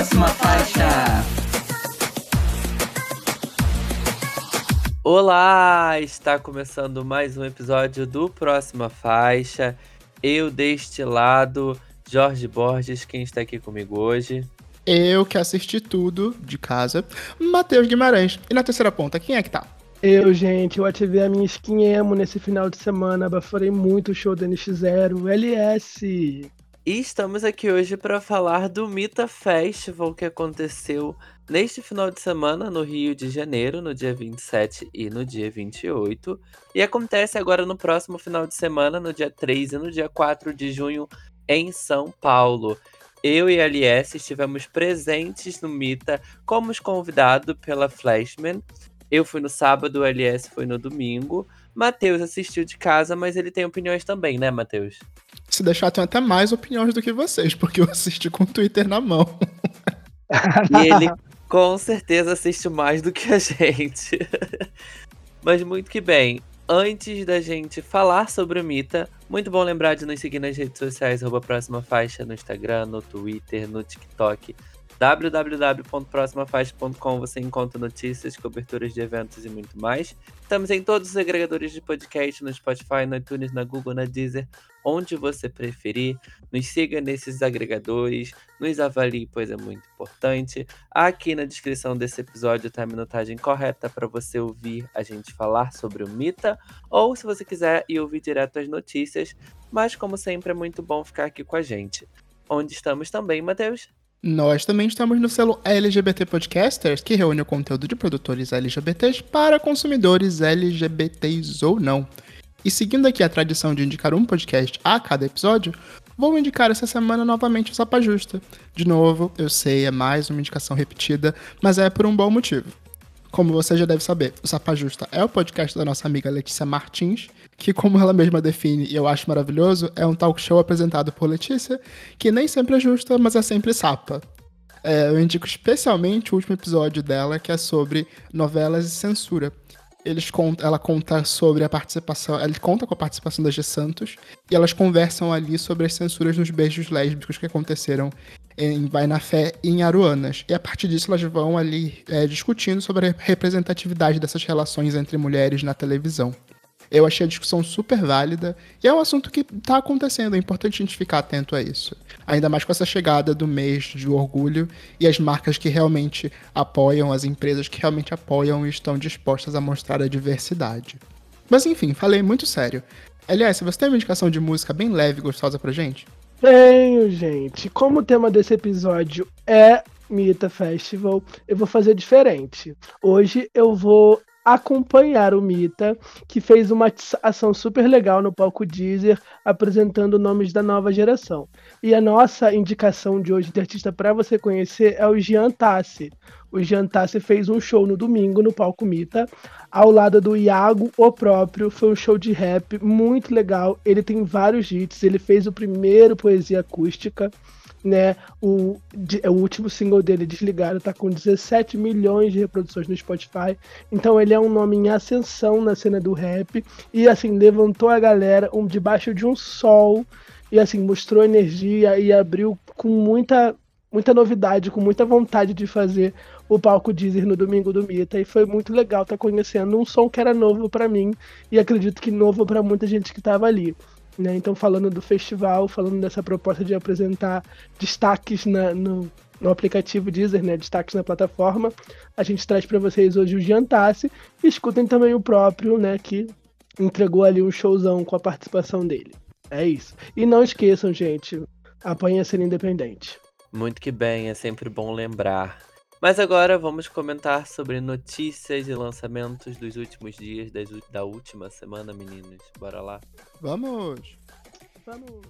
próxima faixa. Olá, está começando mais um episódio do Próxima Faixa. Eu deste lado, Jorge Borges, quem está aqui comigo hoje. Eu que assisti tudo de casa, Matheus Guimarães. E na terceira ponta, quem é que tá? Eu, gente, eu ativei a minha skin emo nesse final de semana, baforei muito o show do NX0, LS. E estamos aqui hoje para falar do Mita Festival que aconteceu neste final de semana no Rio de Janeiro, no dia 27 e no dia 28. E acontece agora no próximo final de semana, no dia 3 e no dia 4 de junho, em São Paulo. Eu e a LS estivemos presentes no Mita como convidado pela Flashman eu fui no sábado, o LS foi no domingo. Matheus assistiu de casa, mas ele tem opiniões também, né, Matheus? Se deixar, tem até mais opiniões do que vocês, porque eu assisti com o Twitter na mão. e ele com certeza assiste mais do que a gente. mas muito que bem. Antes da gente falar sobre o Mita, muito bom lembrar de nos seguir nas redes sociais, arroba próxima faixa, no Instagram, no Twitter, no TikTok www.proximafaixa.com você encontra notícias, coberturas de eventos e muito mais. Estamos em todos os agregadores de podcast, no Spotify, no iTunes, na Google, na Deezer, onde você preferir. Nos siga nesses agregadores, nos avalie, pois é muito importante. Aqui na descrição desse episódio está a minutagem correta para você ouvir a gente falar sobre o Mita, ou se você quiser ir ouvir direto as notícias, mas como sempre é muito bom ficar aqui com a gente. Onde estamos também, Matheus? Nós também estamos no selo LGBT Podcasters, que reúne o conteúdo de produtores LGBTs para consumidores LGBTs ou não. E seguindo aqui a tradição de indicar um podcast a cada episódio, vou indicar essa semana novamente o Sapa Justa. De novo, eu sei, é mais uma indicação repetida, mas é por um bom motivo. Como você já deve saber, o Sapa Justa é o podcast da nossa amiga Letícia Martins, que, como ela mesma define e eu acho maravilhoso, é um talk show apresentado por Letícia, que nem sempre é justa, mas é sempre sapa. É, eu indico especialmente o último episódio dela, que é sobre novelas e censura. Eles contam, ela conta sobre a participação, ela conta com a participação da G Santos, e elas conversam ali sobre as censuras nos beijos lésbicos que aconteceram em Vai na Fé e em Aruanas. E a partir disso elas vão ali é, discutindo sobre a representatividade dessas relações entre mulheres na televisão. Eu achei a discussão super válida e é um assunto que está acontecendo, é importante a gente ficar atento a isso. Ainda mais com essa chegada do mês de orgulho e as marcas que realmente apoiam, as empresas que realmente apoiam e estão dispostas a mostrar a diversidade. Mas enfim, falei muito sério. Aliás, você tem uma indicação de música bem leve e gostosa pra gente? Tenho, gente. Como o tema desse episódio é Mita Festival, eu vou fazer diferente. Hoje eu vou acompanhar o Mita, que fez uma ação super legal no palco Deezer, apresentando nomes da nova geração. E a nossa indicação de hoje de artista para você conhecer é o Jean Tassi. O Jean Tassi fez um show no domingo no palco Mita, ao lado do Iago, o próprio. Foi um show de rap muito legal. Ele tem vários hits. Ele fez o primeiro poesia acústica né? O, o último single dele, Desligado, tá com 17 milhões de reproduções no Spotify. Então ele é um nome em ascensão na cena do rap. E assim, levantou a galera um, debaixo de um sol. E assim, mostrou energia e abriu com muita, muita novidade, com muita vontade de fazer o palco Deezer no domingo do Mita. E foi muito legal estar tá conhecendo um som que era novo para mim. E acredito que novo para muita gente que estava ali. Né? Então, falando do festival, falando dessa proposta de apresentar destaques na, no, no aplicativo Deezer, né? destaques na plataforma, a gente traz para vocês hoje o Jantasse e escutem também o próprio, né, que entregou ali um showzão com a participação dele. É isso. E não esqueçam, gente, apanha ser independente. Muito que bem, é sempre bom lembrar. Mas agora vamos comentar sobre notícias e lançamentos dos últimos dias das, da última semana, meninos. Bora lá? Vamos! Vamos!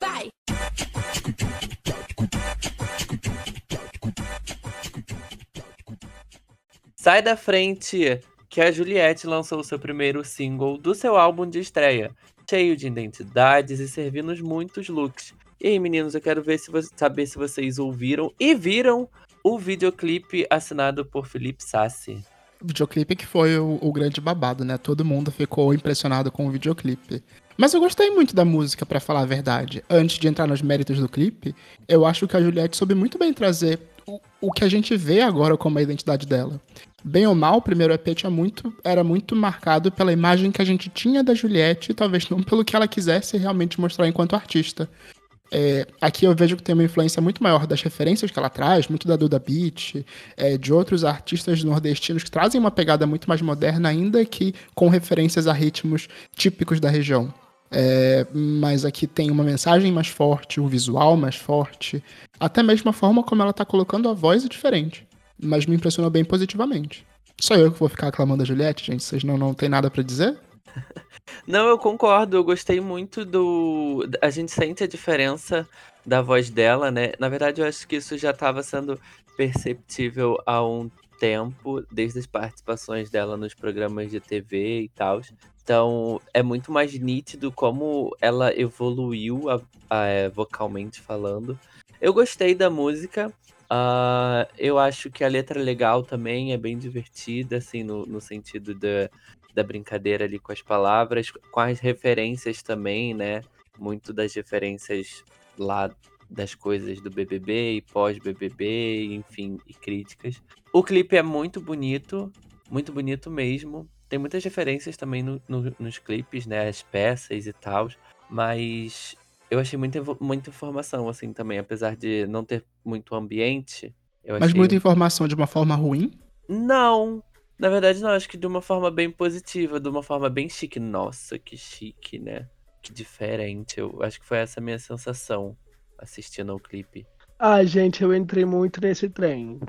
Vai! Sai da frente! Que a Juliette lançou seu primeiro single do seu álbum de estreia, cheio de identidades e servindo muitos looks. E aí, meninos, eu quero ver se saber se vocês ouviram e viram o videoclipe assinado por Felipe Sassi. videoclipe que foi o, o, grande babado, né? Todo mundo ficou impressionado com o videoclipe. Mas eu gostei muito da música, para falar a verdade. Antes de entrar nos méritos do clipe, eu acho que a Juliette soube muito bem trazer o, o que a gente vê agora como a identidade dela. Bem ou mal, o primeiro EP tinha muito, era muito marcado pela imagem que a gente tinha da Juliette, talvez não pelo que ela quisesse realmente mostrar enquanto artista. É, aqui eu vejo que tem uma influência muito maior das referências que ela traz, muito da Duda Beat, é, de outros artistas nordestinos que trazem uma pegada muito mais moderna, ainda que com referências a ritmos típicos da região. É, mas aqui tem uma mensagem mais forte, o um visual mais forte, até mesmo a forma como ela está colocando a voz é diferente. Mas me impressionou bem positivamente. Só eu que vou ficar aclamando a Juliette, gente? Vocês não, não tem nada para dizer? Não, eu concordo. Eu gostei muito do. A gente sente a diferença da voz dela, né? Na verdade, eu acho que isso já estava sendo perceptível há um tempo, desde as participações dela nos programas de TV e tal. Então, é muito mais nítido como ela evoluiu a, a, vocalmente falando. Eu gostei da música. Uh, eu acho que a letra é legal também, é bem divertida, assim, no, no sentido da, da brincadeira ali com as palavras, com as referências também, né? Muito das referências lá das coisas do BBB e pós-BBB, enfim, e críticas. O clipe é muito bonito, muito bonito mesmo. Tem muitas referências também no, no, nos clipes, né? As peças e tal. Mas eu achei muita, muita informação, assim, também. Apesar de não ter muito ambiente. Mas muita informação de uma forma ruim? Não, na verdade, não, acho que de uma forma bem positiva, de uma forma bem chique. Nossa, que chique, né? Que diferente. Eu acho que foi essa a minha sensação assistindo ao clipe. Ah, gente, eu entrei muito nesse trem.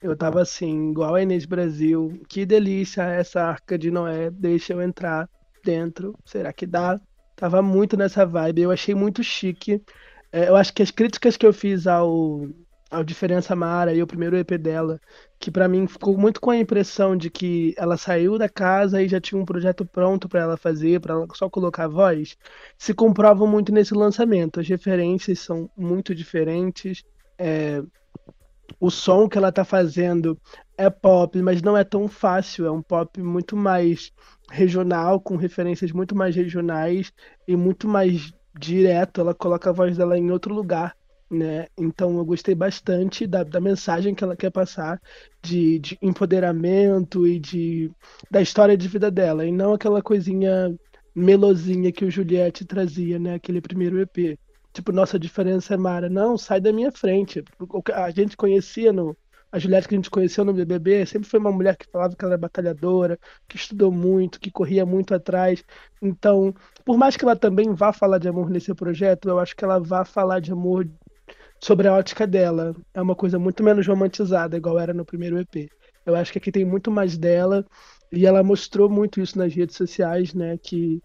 Eu tava assim, igual a Inês Brasil. Que delícia essa arca de Noé. Deixa eu entrar dentro. Será que dá? Tava muito nessa vibe. Eu achei muito chique. É, eu acho que as críticas que eu fiz ao, ao Diferença Mara e o primeiro EP dela que para mim ficou muito com a impressão de que ela saiu da casa e já tinha um projeto pronto para ela fazer, para ela só colocar voz, se comprovam muito nesse lançamento. As referências são muito diferentes. É... O som que ela está fazendo é pop, mas não é tão fácil. É um pop muito mais regional, com referências muito mais regionais e muito mais direto. Ela coloca a voz dela em outro lugar né? Então eu gostei bastante da, da mensagem que ela quer passar de, de empoderamento e de da história de vida dela, e não aquela coisinha melosinha que o Juliette trazia, né? Aquele primeiro EP. Tipo, nossa diferença é Mara. Não, sai da minha frente. A gente conhecia no. A Juliette que a gente conheceu no BBB sempre foi uma mulher que falava que ela era batalhadora, que estudou muito, que corria muito atrás. Então, por mais que ela também vá falar de amor nesse projeto, eu acho que ela vá falar de amor sobre a ótica dela. É uma coisa muito menos romantizada, igual era no primeiro EP. Eu acho que aqui tem muito mais dela, e ela mostrou muito isso nas redes sociais, né? Que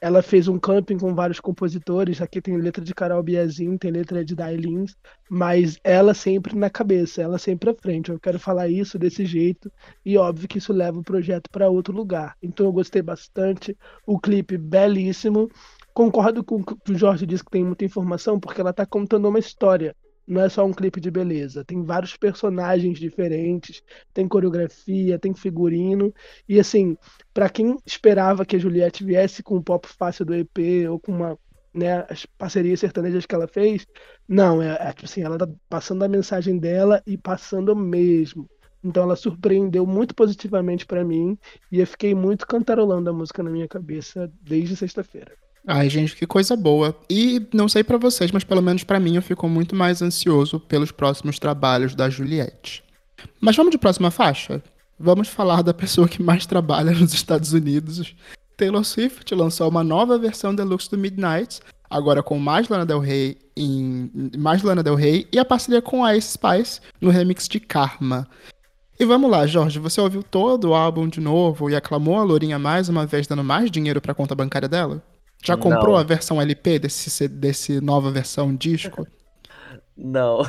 ela fez um camping com vários compositores. Aqui tem letra de Carol Biazin, tem letra de Dailins, mas ela sempre na cabeça, ela sempre à frente. Eu quero falar isso desse jeito, e óbvio que isso leva o projeto para outro lugar. Então eu gostei bastante. O clipe belíssimo concordo com o que o Jorge disse que tem muita informação, porque ela está contando uma história. Não é só um clipe de beleza. Tem vários personagens diferentes, tem coreografia, tem figurino. E assim, para quem esperava que a Juliette viesse com o pop fácil do EP ou com uma né, as parcerias sertanejas que ela fez, não, é, é tipo assim, ela tá passando a mensagem dela e passando mesmo. Então ela surpreendeu muito positivamente para mim e eu fiquei muito cantarolando a música na minha cabeça desde sexta-feira. Ai, gente, que coisa boa. E não sei para vocês, mas pelo menos para mim eu fico muito mais ansioso pelos próximos trabalhos da Juliette. Mas vamos de próxima faixa? Vamos falar da pessoa que mais trabalha nos Estados Unidos. Taylor Swift lançou uma nova versão deluxe do Midnight, agora com mais Lana Del Rey em mais Lana Del Rey e a parceria com a Ice Spice no remix de Karma. E vamos lá, Jorge, você ouviu todo o álbum de novo e aclamou a Lourinha mais uma vez dando mais dinheiro para a conta bancária dela? Já comprou não. a versão LP desse, desse nova versão disco? Não.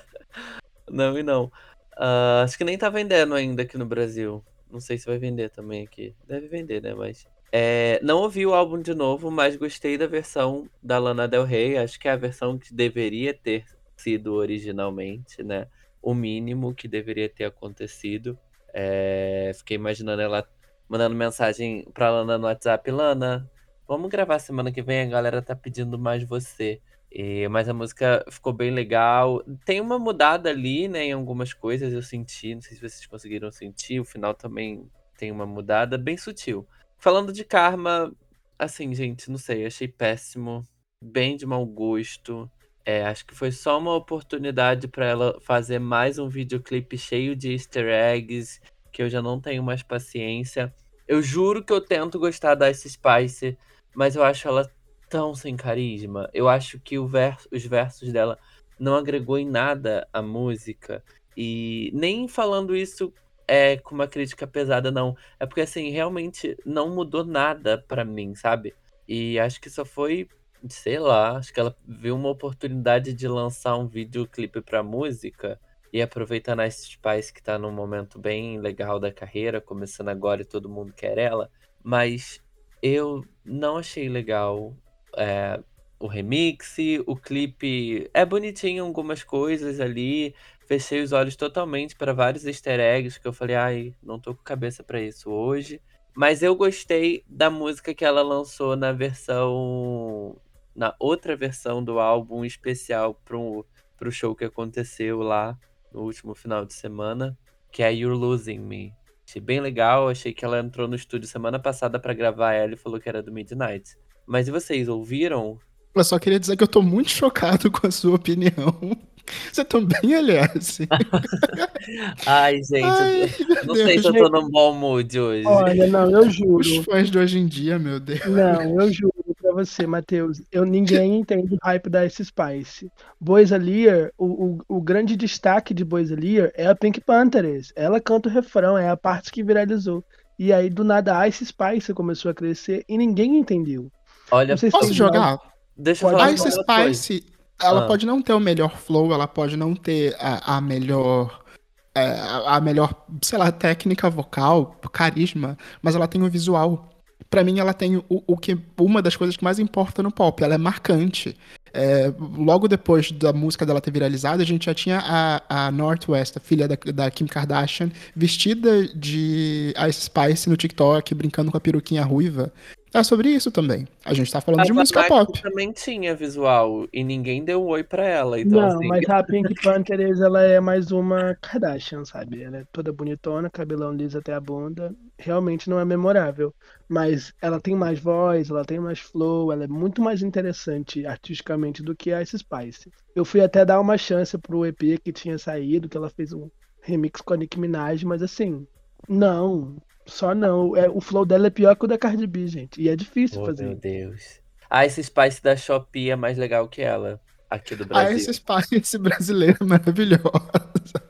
não e não. Uh, acho que nem tá vendendo ainda aqui no Brasil. Não sei se vai vender também aqui. Deve vender, né? Mas. É, não ouvi o álbum de novo, mas gostei da versão da Lana Del Rey. Acho que é a versão que deveria ter sido originalmente, né? O mínimo que deveria ter acontecido. É, fiquei imaginando ela mandando mensagem pra Lana no WhatsApp, Lana, vamos gravar semana que vem, a galera tá pedindo mais você. E, mas a música ficou bem legal. Tem uma mudada ali, né, em algumas coisas eu senti, não sei se vocês conseguiram sentir, o final também tem uma mudada bem sutil. Falando de Karma, assim, gente, não sei, achei péssimo, bem de mau gosto. É, acho que foi só uma oportunidade para ela fazer mais um videoclipe cheio de easter eggs, que eu já não tenho mais paciência. Eu juro que eu tento gostar da Ice Spice, mas eu acho ela tão sem carisma. Eu acho que verso, os versos dela não agregou em nada a música. E nem falando isso é com uma crítica pesada, não. É porque, assim, realmente não mudou nada para mim, sabe? E acho que só foi sei lá, acho que ela viu uma oportunidade de lançar um videoclipe pra música e aproveitando a Ice Spice que tá num momento bem legal da carreira, começando agora e todo mundo quer ela, mas eu não achei legal é, o remix, o clipe é bonitinho algumas coisas ali, fechei os olhos totalmente para vários easter eggs que eu falei, ai, não tô com cabeça para isso hoje. Mas eu gostei da música que ela lançou na versão na outra versão do álbum especial pro, pro show que aconteceu lá no último final de semana, que é You're Losing Me. Achei bem legal, achei que ela entrou no estúdio semana passada para gravar ela e falou que era do Midnight. Mas e vocês, ouviram? Eu só queria dizer que eu tô muito chocado com a sua opinião. Você também, aliás. Ai, gente, Ai, não sei se eu tô num bom mood hoje. Olha, não, eu juro. Os fãs de hoje em dia, meu Deus. Não, eu juro você, Matheus. Eu, ninguém entende o hype da Ice Spice. Boys Lear, o, o, o, grande destaque de Boys Lear é a Pink Panthers. Ela canta o refrão, é a parte que viralizou. E aí, do nada, a Ice Spice começou a crescer e ninguém entendeu. Olha, se posso jogar? Deixa eu falar. A Ice Spice, ela ah. pode não ter o melhor flow, ela pode não ter a, a melhor é, a melhor, sei lá, técnica vocal, carisma, mas ela tem o visual para mim ela tem o, o, que uma das coisas que mais importa no pop, ela é marcante. É, logo depois da música dela ter viralizado, a gente já tinha a, a Northwest, a filha da, da, Kim Kardashian, vestida de Ice Spice no TikTok, brincando com a peruquinha ruiva. É sobre isso também. A gente tá falando a de música pop. também tinha visual e ninguém deu um oi pra ela. Então, não, assim... mas a Pink Panthers ela é mais uma Kardashian, sabe? Ela é toda bonitona, cabelão liso até a bunda. Realmente não é memorável. Mas ela tem mais voz, ela tem mais flow, ela é muito mais interessante artisticamente do que a Ice Spice. Eu fui até dar uma chance pro EP que tinha saído, que ela fez um remix com a Nicki Minaj, mas assim, não, só não. É, o flow dela é pior que o da Cardi B, gente. E é difícil oh, fazer. Meu Deus. Ah, esse Spice da Shopee é mais legal que ela. Aqui do Brasil. Ah, esse Spice brasileiro é maravilhosa.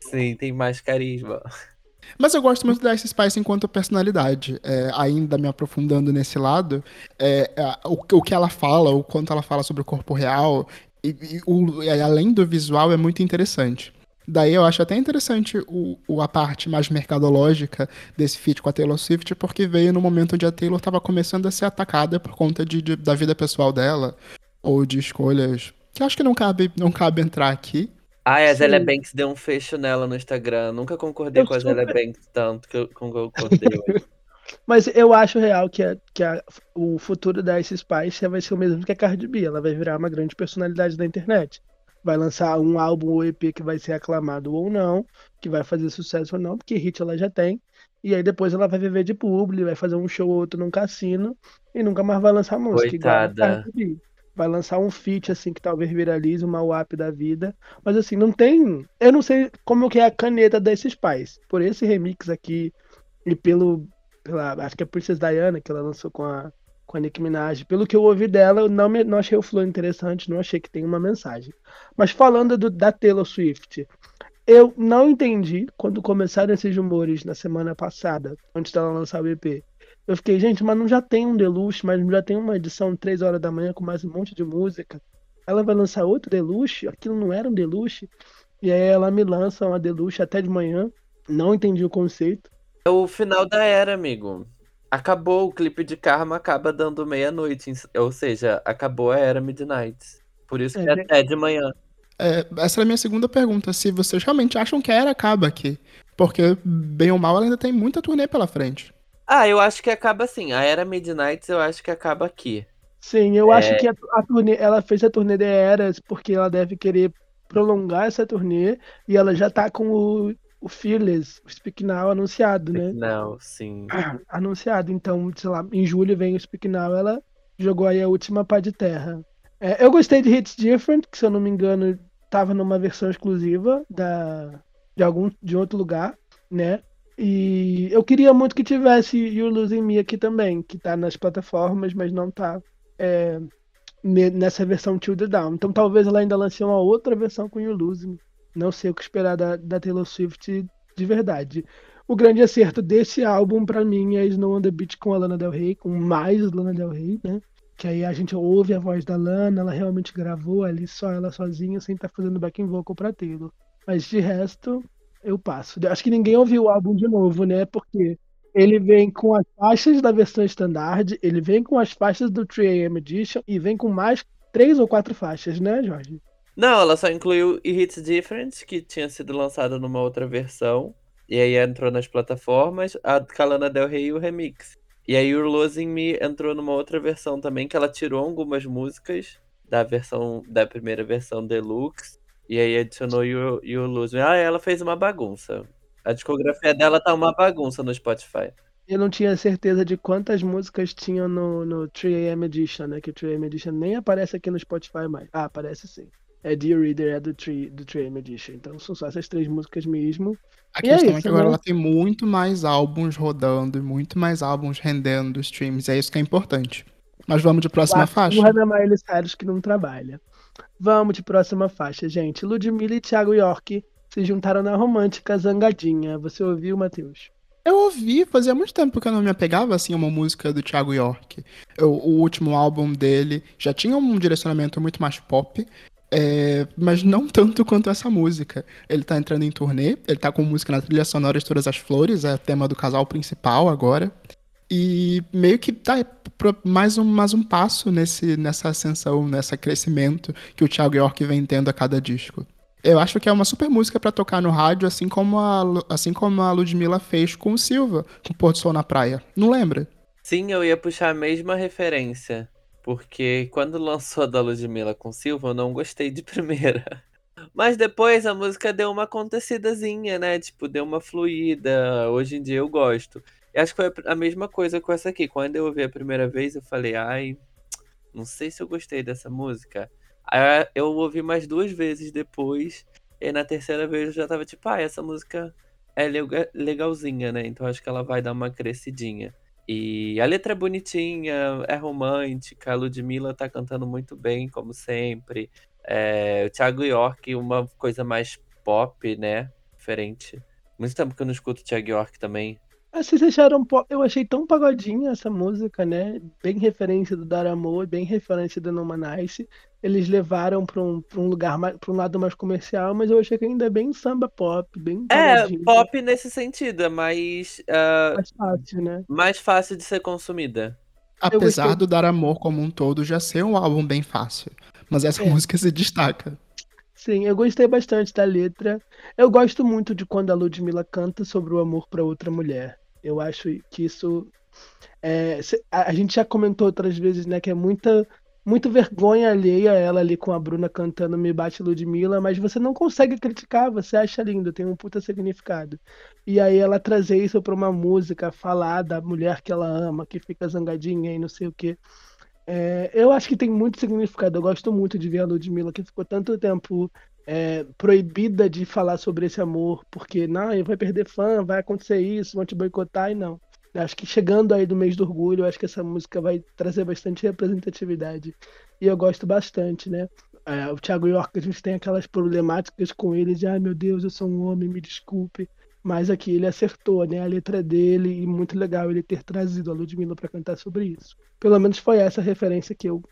Sim, tem mais carisma. Mas eu gosto muito da Ice Spice enquanto personalidade. É, ainda me aprofundando nesse lado, é, é, o, o, que ela fala, o quanto ela fala sobre o corpo real, e, e o, além do visual, é muito interessante. Daí eu acho até interessante o, o, a parte mais mercadológica desse feat com a Taylor Swift, porque veio no momento onde a Taylor estava começando a ser atacada por conta de, de, da vida pessoal dela, ou de escolhas que acho que não cabe, não cabe entrar aqui. Ah, a Zélia Banks deu um fecho nela no Instagram. Nunca concordei eu com a Zélia Banks tanto que eu concordei. Mas eu acho real que, a, que a, o futuro da Ice Spice vai ser o mesmo que a Cardi B. Ela vai virar uma grande personalidade da internet vai lançar um álbum ou EP que vai ser aclamado ou não, que vai fazer sucesso ou não, porque hit ela já tem. E aí depois ela vai viver de publi, vai fazer um show ou outro num cassino e nunca mais vai lançar música. Coitada. Vai lançar um feat assim que talvez viralize uma WAP da vida. Mas assim, não tem. Eu não sei como que é a caneta desses pais. Por esse remix aqui e pelo. Pela, acho que é Princess Diana que ela lançou com a com a Nicki Minaj. Pelo que eu ouvi dela, eu não, me, não achei o flow interessante, não achei que tem uma mensagem. Mas falando do, da Taylor Swift, eu não entendi quando começaram esses rumores na semana passada, antes dela lançar o EP. Eu fiquei, gente, mas não já tem um Deluxe, mas já tem uma edição 3 horas da manhã com mais um monte de música. Ela vai lançar outro Deluxe? Aquilo não era um Deluxe? E aí ela me lança uma Deluxe até de manhã. Não entendi o conceito. É o final da era, amigo. Acabou, o clipe de Karma acaba dando meia-noite, ou seja, acabou a era Midnight. Por isso que é, é até de manhã. É, essa é a minha segunda pergunta, se vocês realmente acham que a era acaba aqui. Porque, bem ou mal, ela ainda tem muita turnê pela frente. Ah, eu acho que acaba assim. A Era Midnight eu acho que acaba aqui. Sim, eu É. acho que a, a turnê, ela fez a turnê de Eras porque ela deve querer prolongar essa turnê e ela já tá com o, o Fearless, o Speak Now anunciado, né? Não, sim. Anunciado. Então, sei lá, em julho vem o Speak Now, ela jogou aí a última pá de terra. É, eu gostei de Hits Different, que se eu não me engano, tava numa versão exclusiva da, de algum de outro lugar, né? E eu queria muito que tivesse You Losing Me aqui também, que tá nas plataformas, mas não tá é, ne- nessa versão Till the Down. Então talvez ela ainda lance uma outra versão com You Losing Me. Não sei o que esperar da, da Taylor Swift de verdade. O grande acerto desse álbum, pra mim, é Snow on the Beach com a Lana Del Rey, com mais Lana Del Rey, né? Que aí a gente ouve a voz da Lana, ela realmente gravou ali só ela sozinha, sem estar fazendo backing vocal pra Taylor. Mas de resto, eu passo. Acho que ninguém ouviu o álbum de novo, né? Porque ele vem com as faixas da versão standard, ele vem com as faixas do 3AM Edition e vem com mais três ou quatro faixas, né, Jorge? Não, ela só incluiu Hits Different, que tinha sido lançado numa outra versão. E aí entrou nas plataformas, a Calana Del Rey e o remix. E aí o Losing Me entrou numa outra versão também, que ela tirou algumas músicas da versão da primeira versão Deluxe. E aí adicionou you Lose Me. Ah, ela fez uma bagunça. A discografia dela tá uma bagunça no Spotify. Eu não tinha certeza de quantas músicas tinham no, no 3AM Edition, né? Que o 3AM Edition nem aparece aqui no Spotify mais. Ah, aparece sim. É Dear Reader, é do 3, do 3AM Edition. Então são só essas três músicas mesmo. A E é questão é, isso, que agora né? ela tem muito mais álbuns rodando, e muito mais álbuns rendendo streams. É isso que é importante. Mas vamos de próxima Quatro faixa. Porra da Miley Cyrus que não trabalha. Vamos de próxima faixa, gente. Ludmilla e Thiago York se juntaram na romântica Zangadinha. Você ouviu, Matheus? Eu ouvi, fazia muito tempo que eu não me apegava assim a uma música do Thiago York. Eu- o último álbum dele já tinha um direcionamento muito mais pop, é, mas não tanto quanto essa música. Ele tá entrando em turnê, ele tá com música na trilha sonora de Todas as Flores, é tema do casal principal agora. E meio que tá mais um, mais um passo nesse, nessa ascensão, nesse crescimento que o Thiago York vem tendo a cada disco. Eu acho que é uma super música pra tocar no rádio, assim como a, assim como a Ludmilla fez com o Silva, com o Pôr do Sol na Praia. Não lembra? Sim, eu ia puxar a mesma referência. Porque quando lançou a da Ludmilla com Silva, eu não gostei de primeira. Mas depois a música deu uma acontecidazinha, né? Tipo, deu uma fluída. Hoje em dia eu gosto. E acho que foi a mesma coisa com essa aqui. Quando eu ouvi a primeira vez, eu falei, ai, não sei se eu gostei dessa música. Aí eu ouvi mais duas vezes depois. E na terceira vez eu já tava tipo, ah, essa música é lega- legalzinha, né? Então acho que ela vai dar uma crescidinha. E a letra é bonitinha, é romântica, a Ludmilla tá cantando muito bem, como sempre. É, o Thiago York, uma coisa mais pop, né? Diferente. Muito tempo que eu não escuto o Thiago York também. Vocês acharam. Eu achei tão pagodinha essa música, né? Bem referência do Dar Amor, bem referência do No Nice. Eles levaram pra um, pra um lugar pra um lado mais comercial, mas eu achei que ainda é bem samba pop, bem É, pagodinho. pop nesse sentido, é mais, ah, Mais fácil, né? mais fácil de ser consumida. Apesar gostei. do Dar Amor como um todo já ser um álbum bem fácil. Mas essa É. música se destaca. Sim, eu gostei bastante da letra. Eu gosto muito de quando a Ludmilla canta sobre o amor para outra mulher. Eu acho que isso. é, a, gente já comentou outras vezes, né, que é muita, muito vergonha alheia ela ali com a Bruna cantando Me Bate Ludmilla, mas você não consegue criticar, você acha lindo, tem um puta significado. E aí ela trazer isso pra uma música, falar da mulher que ela ama, que fica zangadinha e não sei o quê. É, eu acho que tem muito significado. Eu gosto muito de ver a Ludmilla, que ficou tanto tempo é, proibida de falar sobre esse amor, porque não, vai perder fã, vai acontecer isso, vão te boicotar e não. Acho que chegando aí do mês do orgulho, acho que essa música vai trazer bastante representatividade. E eu gosto bastante, né? É, o Thiago York, a gente tem aquelas problemáticas com ele de, ai meu Deus, eu sou um homem, me desculpe. Mas aqui ele acertou, né? A letra dele, e muito legal ele ter trazido a Ludmilla para cantar sobre isso. Pelo menos foi essa referência que eu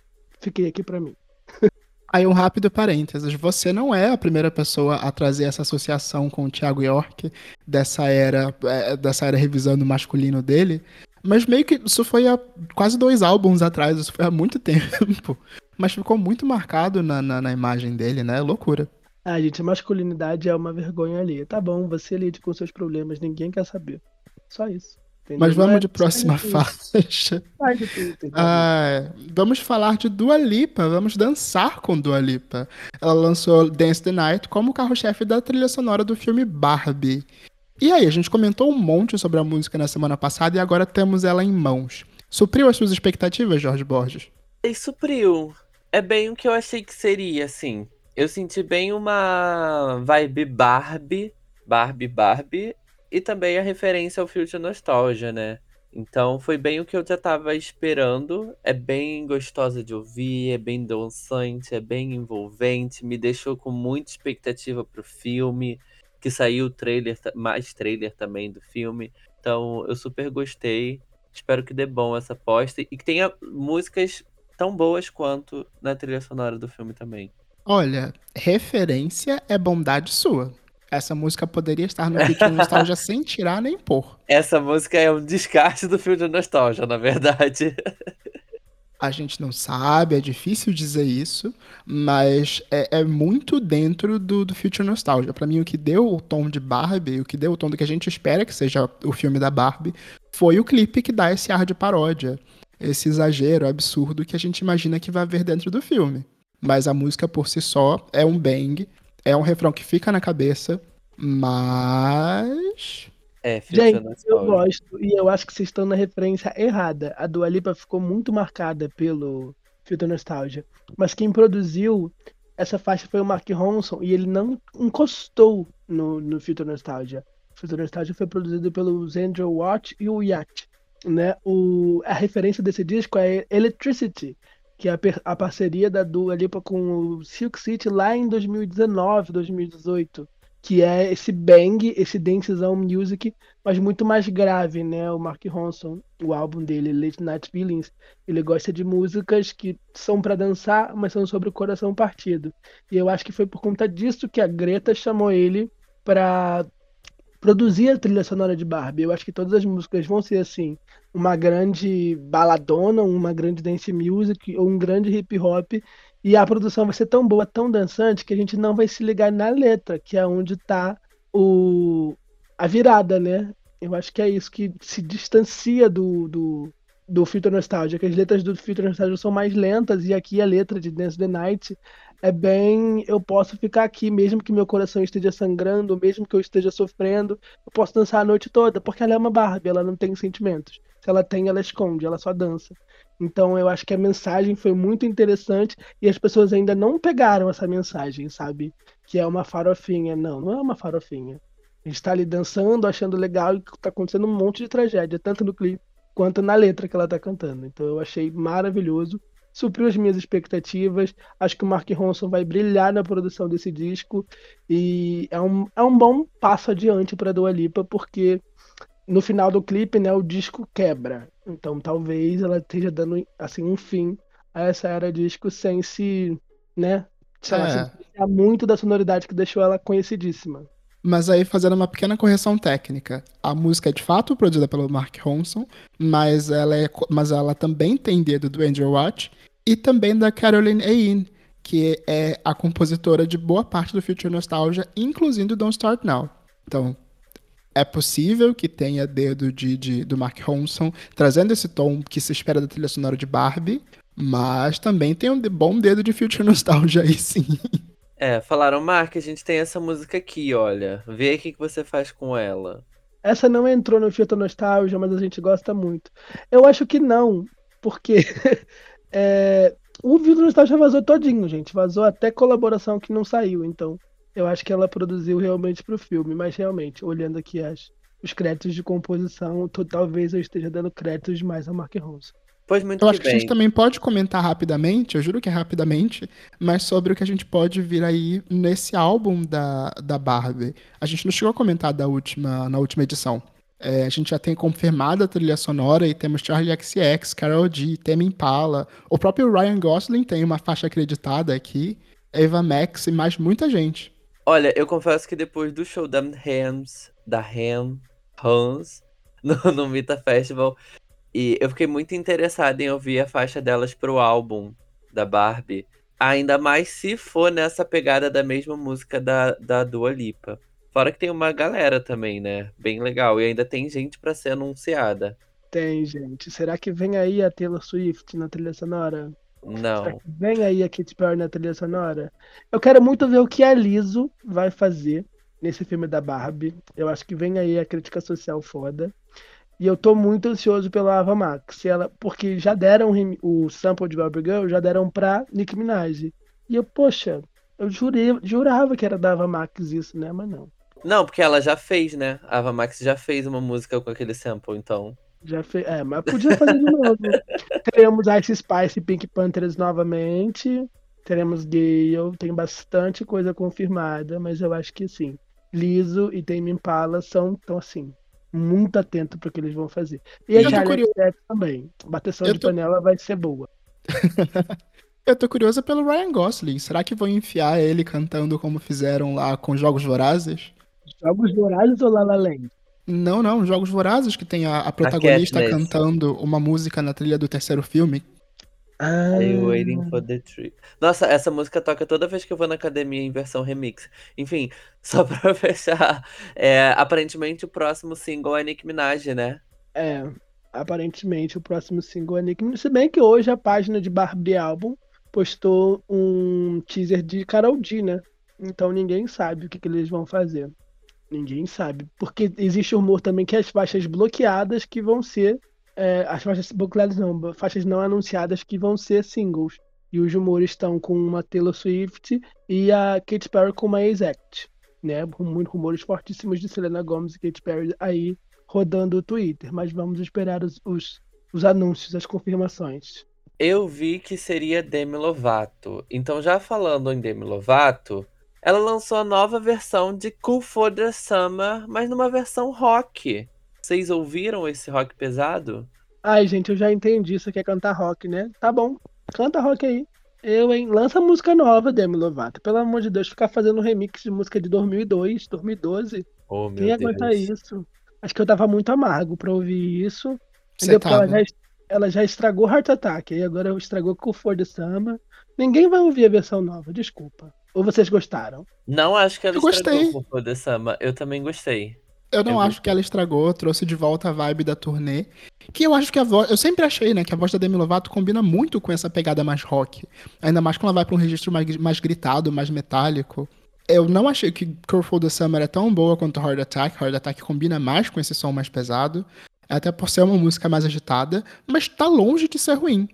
fiquei aqui pra mim. Aí um rápido parênteses, você não é a primeira pessoa a trazer essa associação com o Thiago York dessa era, é, dessa era revisando o masculino dele, mas meio que isso foi há quase dois álbuns atrás, isso foi há muito tempo, mas ficou muito marcado na, na, na imagem dele, né? Loucura. Ah, gente, masculinidade é uma vergonha ali. Tá bom, você lide com seus problemas, ninguém quer saber. Só isso. Entendeu? Mas vamos é- de próxima faixa. entendeu? Ah, vamos falar de Dua Lipa, vamos dançar com Dua Lipa. Ela lançou Dance the Night como carro-chefe da trilha sonora do filme Barbie. E aí, a gente comentou um monte sobre a música na semana passada e agora temos ela em mãos. Supriu as suas expectativas, Jorge Borges? E supriu. É bem o que eu achei que seria, assim. Eu senti bem uma vibe Barbie, Barbie, Barbie, e também a referência ao Future Nostalgia, né? Então foi bem o que eu já tava esperando. É bem gostosa de ouvir, é bem dançante, é bem envolvente, me deixou com muita expectativa pro filme, que saiu o trailer, mais trailer também do filme. Então eu super gostei. Espero que dê bom essa aposta e que tenha músicas tão boas quanto na trilha sonora do filme também. Olha, referência é bondade sua. Essa música poderia estar no Future Nostalgia sem tirar nem pôr. Essa música é um descarte do filme de nostalgia, na verdade. A gente não sabe, é difícil dizer isso, mas é, é muito dentro do, do Future Nostalgia. Pra mim, o que deu o tom de Barbie, o que deu o tom do que a gente espera que seja o filme da Barbie, foi o clipe que dá esse ar de paródia, esse exagero absurdo que a gente imagina que vai haver dentro do filme. Mas a música por si só é um bang, é um refrão que fica na cabeça, mas. É, Gente, eu gosto e eu acho que vocês estão na referência errada. A Dua Lipa ficou muito marcada pelo Filter Nostalgia. Mas quem produziu essa faixa foi o Mark Ronson e ele não encostou no, no Filter Nostalgia. O Filter Nostalgia foi produzido pelos Andrew Watt e o Yacht. Né? O, a referência desse disco é Electricity, que é a, a parceria da Dua Lipa com o Silk City lá em 2019, 2018. Que é esse bang, esse dancezão music mas muito mais grave, né? O Mark Ronson, o álbum dele, Late Night Feelings, ele gosta de músicas que são pra dançar, mas são sobre o coração partido. E eu acho que foi por conta disso que a Greta chamou ele pra produzir a trilha sonora de Barbie. Eu acho que todas as músicas vão ser assim, uma grande baladona, uma grande dance music ou um grande hip hop. E a produção vai ser tão boa, tão dançante, que a gente não vai se ligar na letra, que é onde tá o, a virada, né? Eu acho que é isso que se distancia do, do, do Filter Nostalgia, as letras do Filter Nostalgia são mais lentas, e aqui a letra de Dance the Night é bem. Eu posso ficar aqui, mesmo que meu coração esteja sangrando, mesmo que eu esteja sofrendo, eu posso dançar a noite toda, porque ela é uma Barbie, ela não tem sentimentos. Se ela tem, ela esconde, ela só dança. Então eu acho que a mensagem foi muito interessante e as pessoas ainda não pegaram essa mensagem, sabe? Que é uma farofinha. Não, não é uma farofinha. A gente tá ali dançando, achando legal e tá acontecendo um monte de tragédia, tanto no clipe quanto na letra que ela tá cantando. Então eu achei maravilhoso, supriu as minhas expectativas. Acho que o Mark Ronson vai brilhar na produção desse disco e é um, é um bom passo adiante para Dua Lipa, porque no final do clipe, né, o disco quebra. Então talvez ela esteja dando assim um fim a essa era disco sem se, né, sei É. muito da sonoridade que deixou ela conhecidíssima. Mas aí, fazendo uma pequena correção técnica. A música é de fato produzida pelo Mark Ronson, mas ela, é, mas ela também tem dedo do Andrew Watt e também da Caroline Ayin, que é a compositora de boa parte do Future Nostalgia, inclusive do Don't Start Now. Então, é possível que tenha dedo de, de- do Mark Ronson, trazendo esse tom que se espera da trilha sonora de Barbie, mas também tem um bom dedo de Future Nostalgia aí sim. É, falaram, Mark, a gente tem essa música aqui, olha. Vê o que que você faz com ela. Essa não entrou no filtro nostalgia, mas a gente gosta muito. Eu acho que não, porque é, o filtro nostalgia vazou todinho, gente. Vazou até colaboração que não saiu. Então, eu acho que ela produziu realmente pro filme. Mas realmente, olhando aqui as, os créditos de composição, to- talvez eu esteja dando créditos demais ao Mark Ronson. Pois muito Eu acho que a gente também pode comentar rapidamente, eu juro que é rapidamente, mas sobre o que a gente pode vir aí nesse álbum da, da Barbie. A gente não chegou a comentar da última, na última edição. É, a gente já tem confirmado a trilha sonora e temos Charlie XCX, Carol G, Tame Impala. O próprio Ryan Gosling tem uma faixa acreditada aqui, Eva Max e mais muita gente. Olha, eu confesso que depois do show da Hams, da Ham, Hans, no, no Mita Festival, e eu fiquei muito interessada em ouvir a faixa delas pro álbum da Barbie. Ainda mais se for nessa pegada da mesma música da, da Dua Lipa. Fora que tem uma galera também, né? Bem legal. E ainda tem gente pra ser anunciada. Tem, gente. Será que vem aí a Taylor Swift na trilha sonora? Será Não. que vem aí a Katy Perry na trilha sonora? Eu quero muito ver o que a Liso vai fazer nesse filme da Barbie. Eu acho que vem aí a crítica social foda. E eu tô muito ansioso pela Ava Max. Ela, porque já deram o sample de Barbie Girl, já deram pra Nicki Minaj. E eu, poxa, eu jurei, jurava que era da Ava Max isso, né? Mas não. Não, porque ela já fez, né? A Ava Max já fez uma música com aquele sample, então. Já fez. É, mas podia fazer de novo. Teremos Ice Spice e Pink Panthers novamente. Teremos Gale. Tem bastante coisa confirmada, mas eu acho que sim. Liso e Tame Impala são, tão assim, muito atento para o que eles vão fazer. E a Eu tô Charlie também. Bateção Eu de tô- panela vai ser boa. Eu tô curiosa pelo Ryan Gosling. Será que vão enfiar ele cantando como fizeram lá com Jogos Vorazes? Jogos Dourados ou La La Land? Não, não, Jogos Vorazes, que tem a, a protagonista Katniss. cantando uma música na trilha do terceiro filme. Ah, Are you waiting for the tree? Nossa, essa música toca toda vez que eu vou na academia em versão remix. Enfim, só pra fechar. é, aparentemente o próximo single é Nicki Minaj, né? É, aparentemente o próximo single é Nick Minaj. Se bem que hoje a página de Barbie Album postou um teaser de Karol G, né? Então ninguém sabe o que, que eles vão fazer. Ninguém sabe. Porque existe o rumor também que as faixas bloqueadas que vão ser. É, as faixas bloqueadas não, faixas não anunciadas que vão ser singles. E os rumores estão com uma Taylor Swift e a Katy Perry com uma Exact. Né? Rumores fortíssimos de Selena Gomez e Katy Perry aí rodando o Twitter, mas vamos esperar os, os, os anúncios, as confirmações. Eu vi que seria Demi Lovato. Então, já falando em Demi Lovato, ela lançou a nova versão de Cool for the Summer, mas numa versão rock. Vocês ouviram esse rock pesado? Ai, gente, eu já entendi, você quer cantar rock, né? Tá bom, canta rock aí. Eu, hein? Lança música nova, Demi Lovato. Pelo amor de Deus, ficar fazendo remix de música de 2002, 2012. Oh, meu Quem aguenta Deus. isso? Acho que eu tava muito amargo pra ouvir isso. Você Entendeu? Porque ela tava. já, ela já estragou Heart Attack, e agora estragou Cool for the Summer. Ninguém vai ouvir a versão nova, desculpa. Ou vocês gostaram? Não acho que ela Eu gostei. estragou Cool for the Summer. Eu também gostei. Eu não Eu acho que ela estragou, trouxe de volta a vibe da turnê. Que eu acho que a voz. Eu sempre achei, né, que a voz da Demi Lovato combina muito com essa pegada mais rock. Ainda mais quando ela vai pra um registro mais, mais gritado, mais metálico. Eu não achei que Curl for the Summer é tão boa quanto Heart Attack. Heart Attack combina mais com esse som mais pesado. Até por ser uma música mais agitada. Mas tá longe de ser ruim.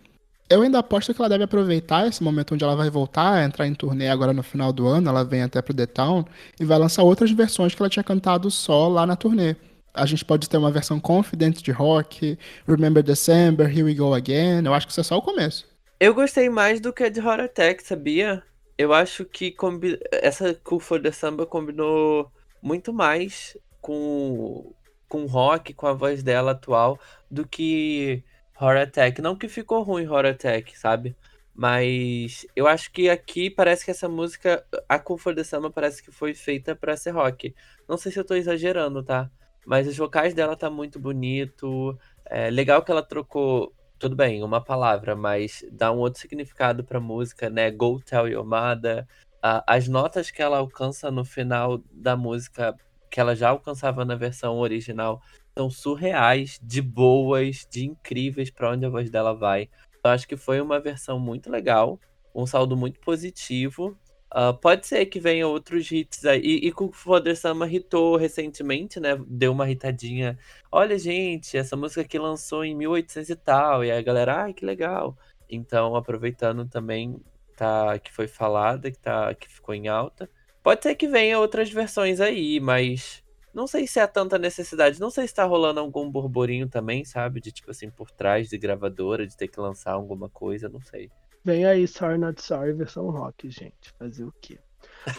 Eu ainda aposto que ela deve aproveitar esse momento onde ela vai voltar entrar em turnê agora no final do ano. Ela vem até pro The Town e vai lançar outras versões que ela tinha cantado só lá na turnê. A gente pode ter uma versão Confident de rock, Remember December, Here We Go Again. Eu acho que isso é só o começo. Eu gostei mais do que a de Horror Attack, sabia? Eu acho que combi... essa Cool for the Samba combinou muito mais com com rock, com a voz dela atual, do que Horror Attack. Não que ficou ruim Horror Attack, sabe? Mas eu acho que aqui parece que essa música, a Cool for the Summer, parece que foi feita pra ser rock. Não sei se eu tô exagerando, tá? Mas os vocais dela tá muito bonito. É legal que ela trocou tudo bem, uma palavra, mas dá um outro significado pra música, né? Go Tell Your Mother. As notas que ela alcança no final da música, que ela já alcançava na versão original, são surreais, de boas, de incríveis pra onde a voz dela vai. Eu acho que foi uma versão muito legal, um saldo muito positivo. Ah, pode ser que venha outros hits aí. E, e o Foder Sama hitou recentemente, né? Deu uma hitadinha olha, gente, essa música aqui lançou em 1800 e tal, e a galera, ai, que legal. Então, aproveitando também tá, que foi falada, que, tá, que ficou em alta. Pode ser que venha outras versões aí, mas não sei se há tanta necessidade. Não sei se tá rolando algum burburinho também, sabe? De tipo assim, por trás de gravadora, de ter que lançar alguma coisa, não sei. Vem aí Sorry Not Sorry, versão rock, gente. Fazer o quê?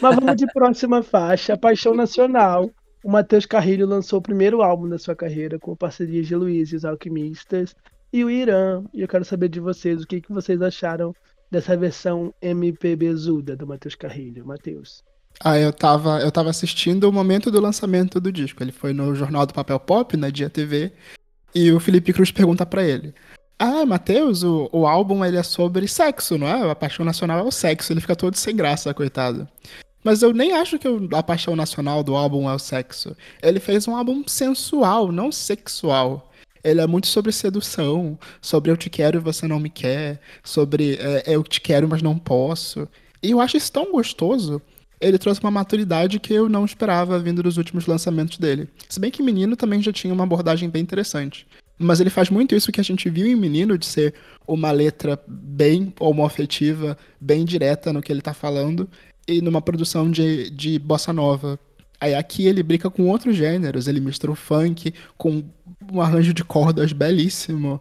Mas vamos de próxima faixa, Paixão Nacional. O Matheus Carrilho lançou o primeiro álbum da sua carreira com parcerias de Luiz e os Alquimistas e o Irã. E eu quero saber de vocês o que, que vocês acharam dessa versão MPBzuda do Matheus Carrilho. Matheus. Ah, eu tava, eu tava assistindo o momento do lançamento do disco. Ele foi no Jornal do Papel Pop, na Dia TV, e o Felipe Cruz pergunta pra ele: Ah, Matheus, o, o álbum ele é sobre sexo, não é? A paixão nacional é o sexo, ele fica todo sem graça, coitado. Mas eu nem acho que a paixão nacional do álbum é o sexo. Ele fez um álbum sensual, não sexual. Ele é muito sobre sedução, sobre eu te quero e você não me quer, sobre é, eu te quero mas não posso. E eu acho isso tão gostoso. Ele trouxe uma maturidade que eu não esperava vindo dos últimos lançamentos dele. Se bem que Menino também já tinha uma abordagem bem interessante. Mas ele faz muito isso que a gente viu em Menino, de ser uma letra bem homoafetiva, bem direta no que ele tá falando, e numa produção de, de bossa nova. Aí aqui ele brinca com outros gêneros, ele mistura o funk com um arranjo de cordas belíssimo,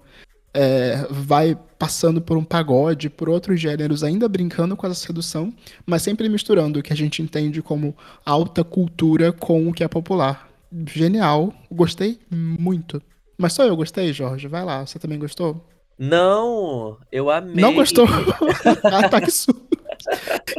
é, vai passando por um pagode, por outros gêneros, ainda brincando com essa sedução, mas sempre misturando o que a gente entende como alta cultura com o que é popular. Genial, gostei muito. Mas só eu gostei, Jorge. Vai lá, você também gostou? Não, eu amei. Não gostou? Ataque surdo.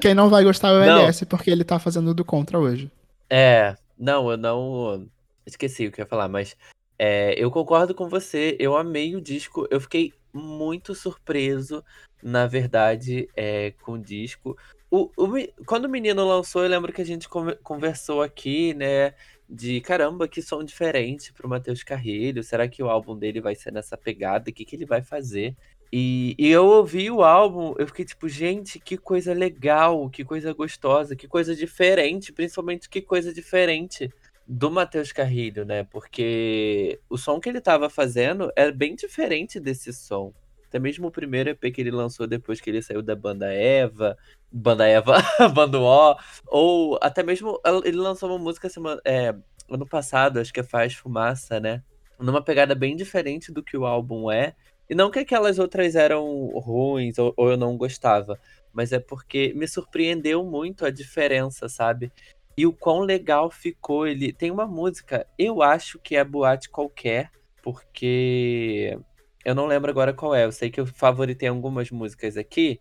Quem não vai gostar é o Não. LS, porque ele tá fazendo do contra hoje. É, não, eu não. Esqueci o que eu ia falar, mas é, eu concordo com você. Eu amei o disco. Eu fiquei muito surpreso, na verdade, é, com o disco. O, o quando o menino lançou, eu lembro que a gente conver- conversou aqui, né? De caramba, que som diferente pro Matheus Carrilho. Será que o álbum dele vai ser nessa pegada? O que, que ele vai fazer? E, e eu ouvi o álbum, eu fiquei tipo, gente, que coisa legal, que coisa gostosa, que coisa diferente, principalmente que coisa diferente do Matheus Carrilho, né? Porque o som que ele tava fazendo é bem diferente desse som. Até mesmo o primeiro EP que ele lançou depois que ele saiu da banda Eva, banda Eva, banda O, ou até mesmo ele lançou uma música semana, é, ano passado, acho que é Faz Fumaça, né? Numa pegada bem diferente do que o álbum é. E não que aquelas outras eram ruins ou, ou eu não gostava, mas é porque me surpreendeu muito a diferença, sabe? E o quão legal ficou ele. Tem uma música, eu acho que é Boate Qualquer, porque eu não lembro agora qual é. Eu sei que eu favoritei algumas músicas aqui.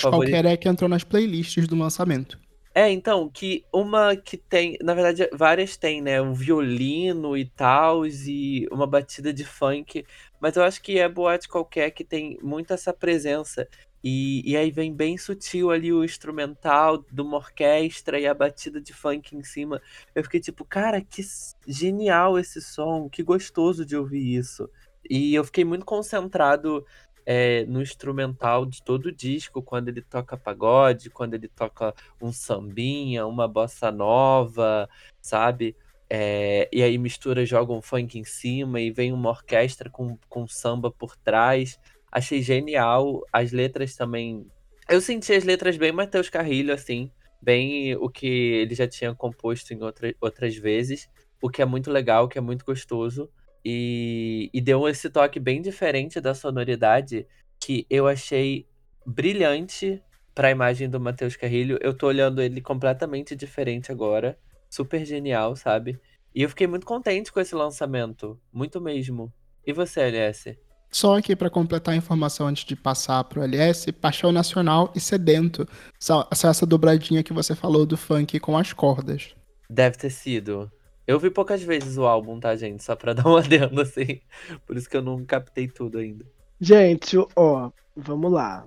Favori- qualquer é que entrou nas playlists do lançamento. É, então, que uma que tem, na verdade, várias tem, né? Um violino e tal, e uma batida de funk. Mas eu acho que é boate qualquer que tem muito essa presença. E, e aí vem bem sutil ali o instrumental de uma orquestra e a batida de funk em cima. Eu fiquei tipo, cara, que genial esse som, que gostoso de ouvir isso. E eu fiquei muito concentrado é, no instrumental de todo o disco, quando ele toca pagode, quando ele toca um sambinha, uma bossa nova, sabe? É, e aí mistura, joga um funk em cima e vem uma orquestra com, com samba por trás. Achei genial. As letras também. Eu senti as letras bem Matheus Carrilho, assim. Bem o que ele já tinha composto em outra, outras vezes. O que é muito legal, o que é muito gostoso. E, e deu esse toque bem diferente da sonoridade que eu achei brilhante para a imagem do Matheus Carrilho. Eu tô olhando ele completamente diferente agora. Super genial, sabe? E eu fiquei muito contente com esse lançamento. Muito mesmo. E você, LS? Só aqui pra completar a informação antes de passar pro LS, Paixão Nacional e Sedento. São essa dobradinha que você falou do funk com as cordas. Deve ter sido. Eu vi poucas vezes o álbum, tá, gente? Só pra dar um adendo, assim. Por isso que eu não captei tudo ainda. Gente, ó, vamos lá.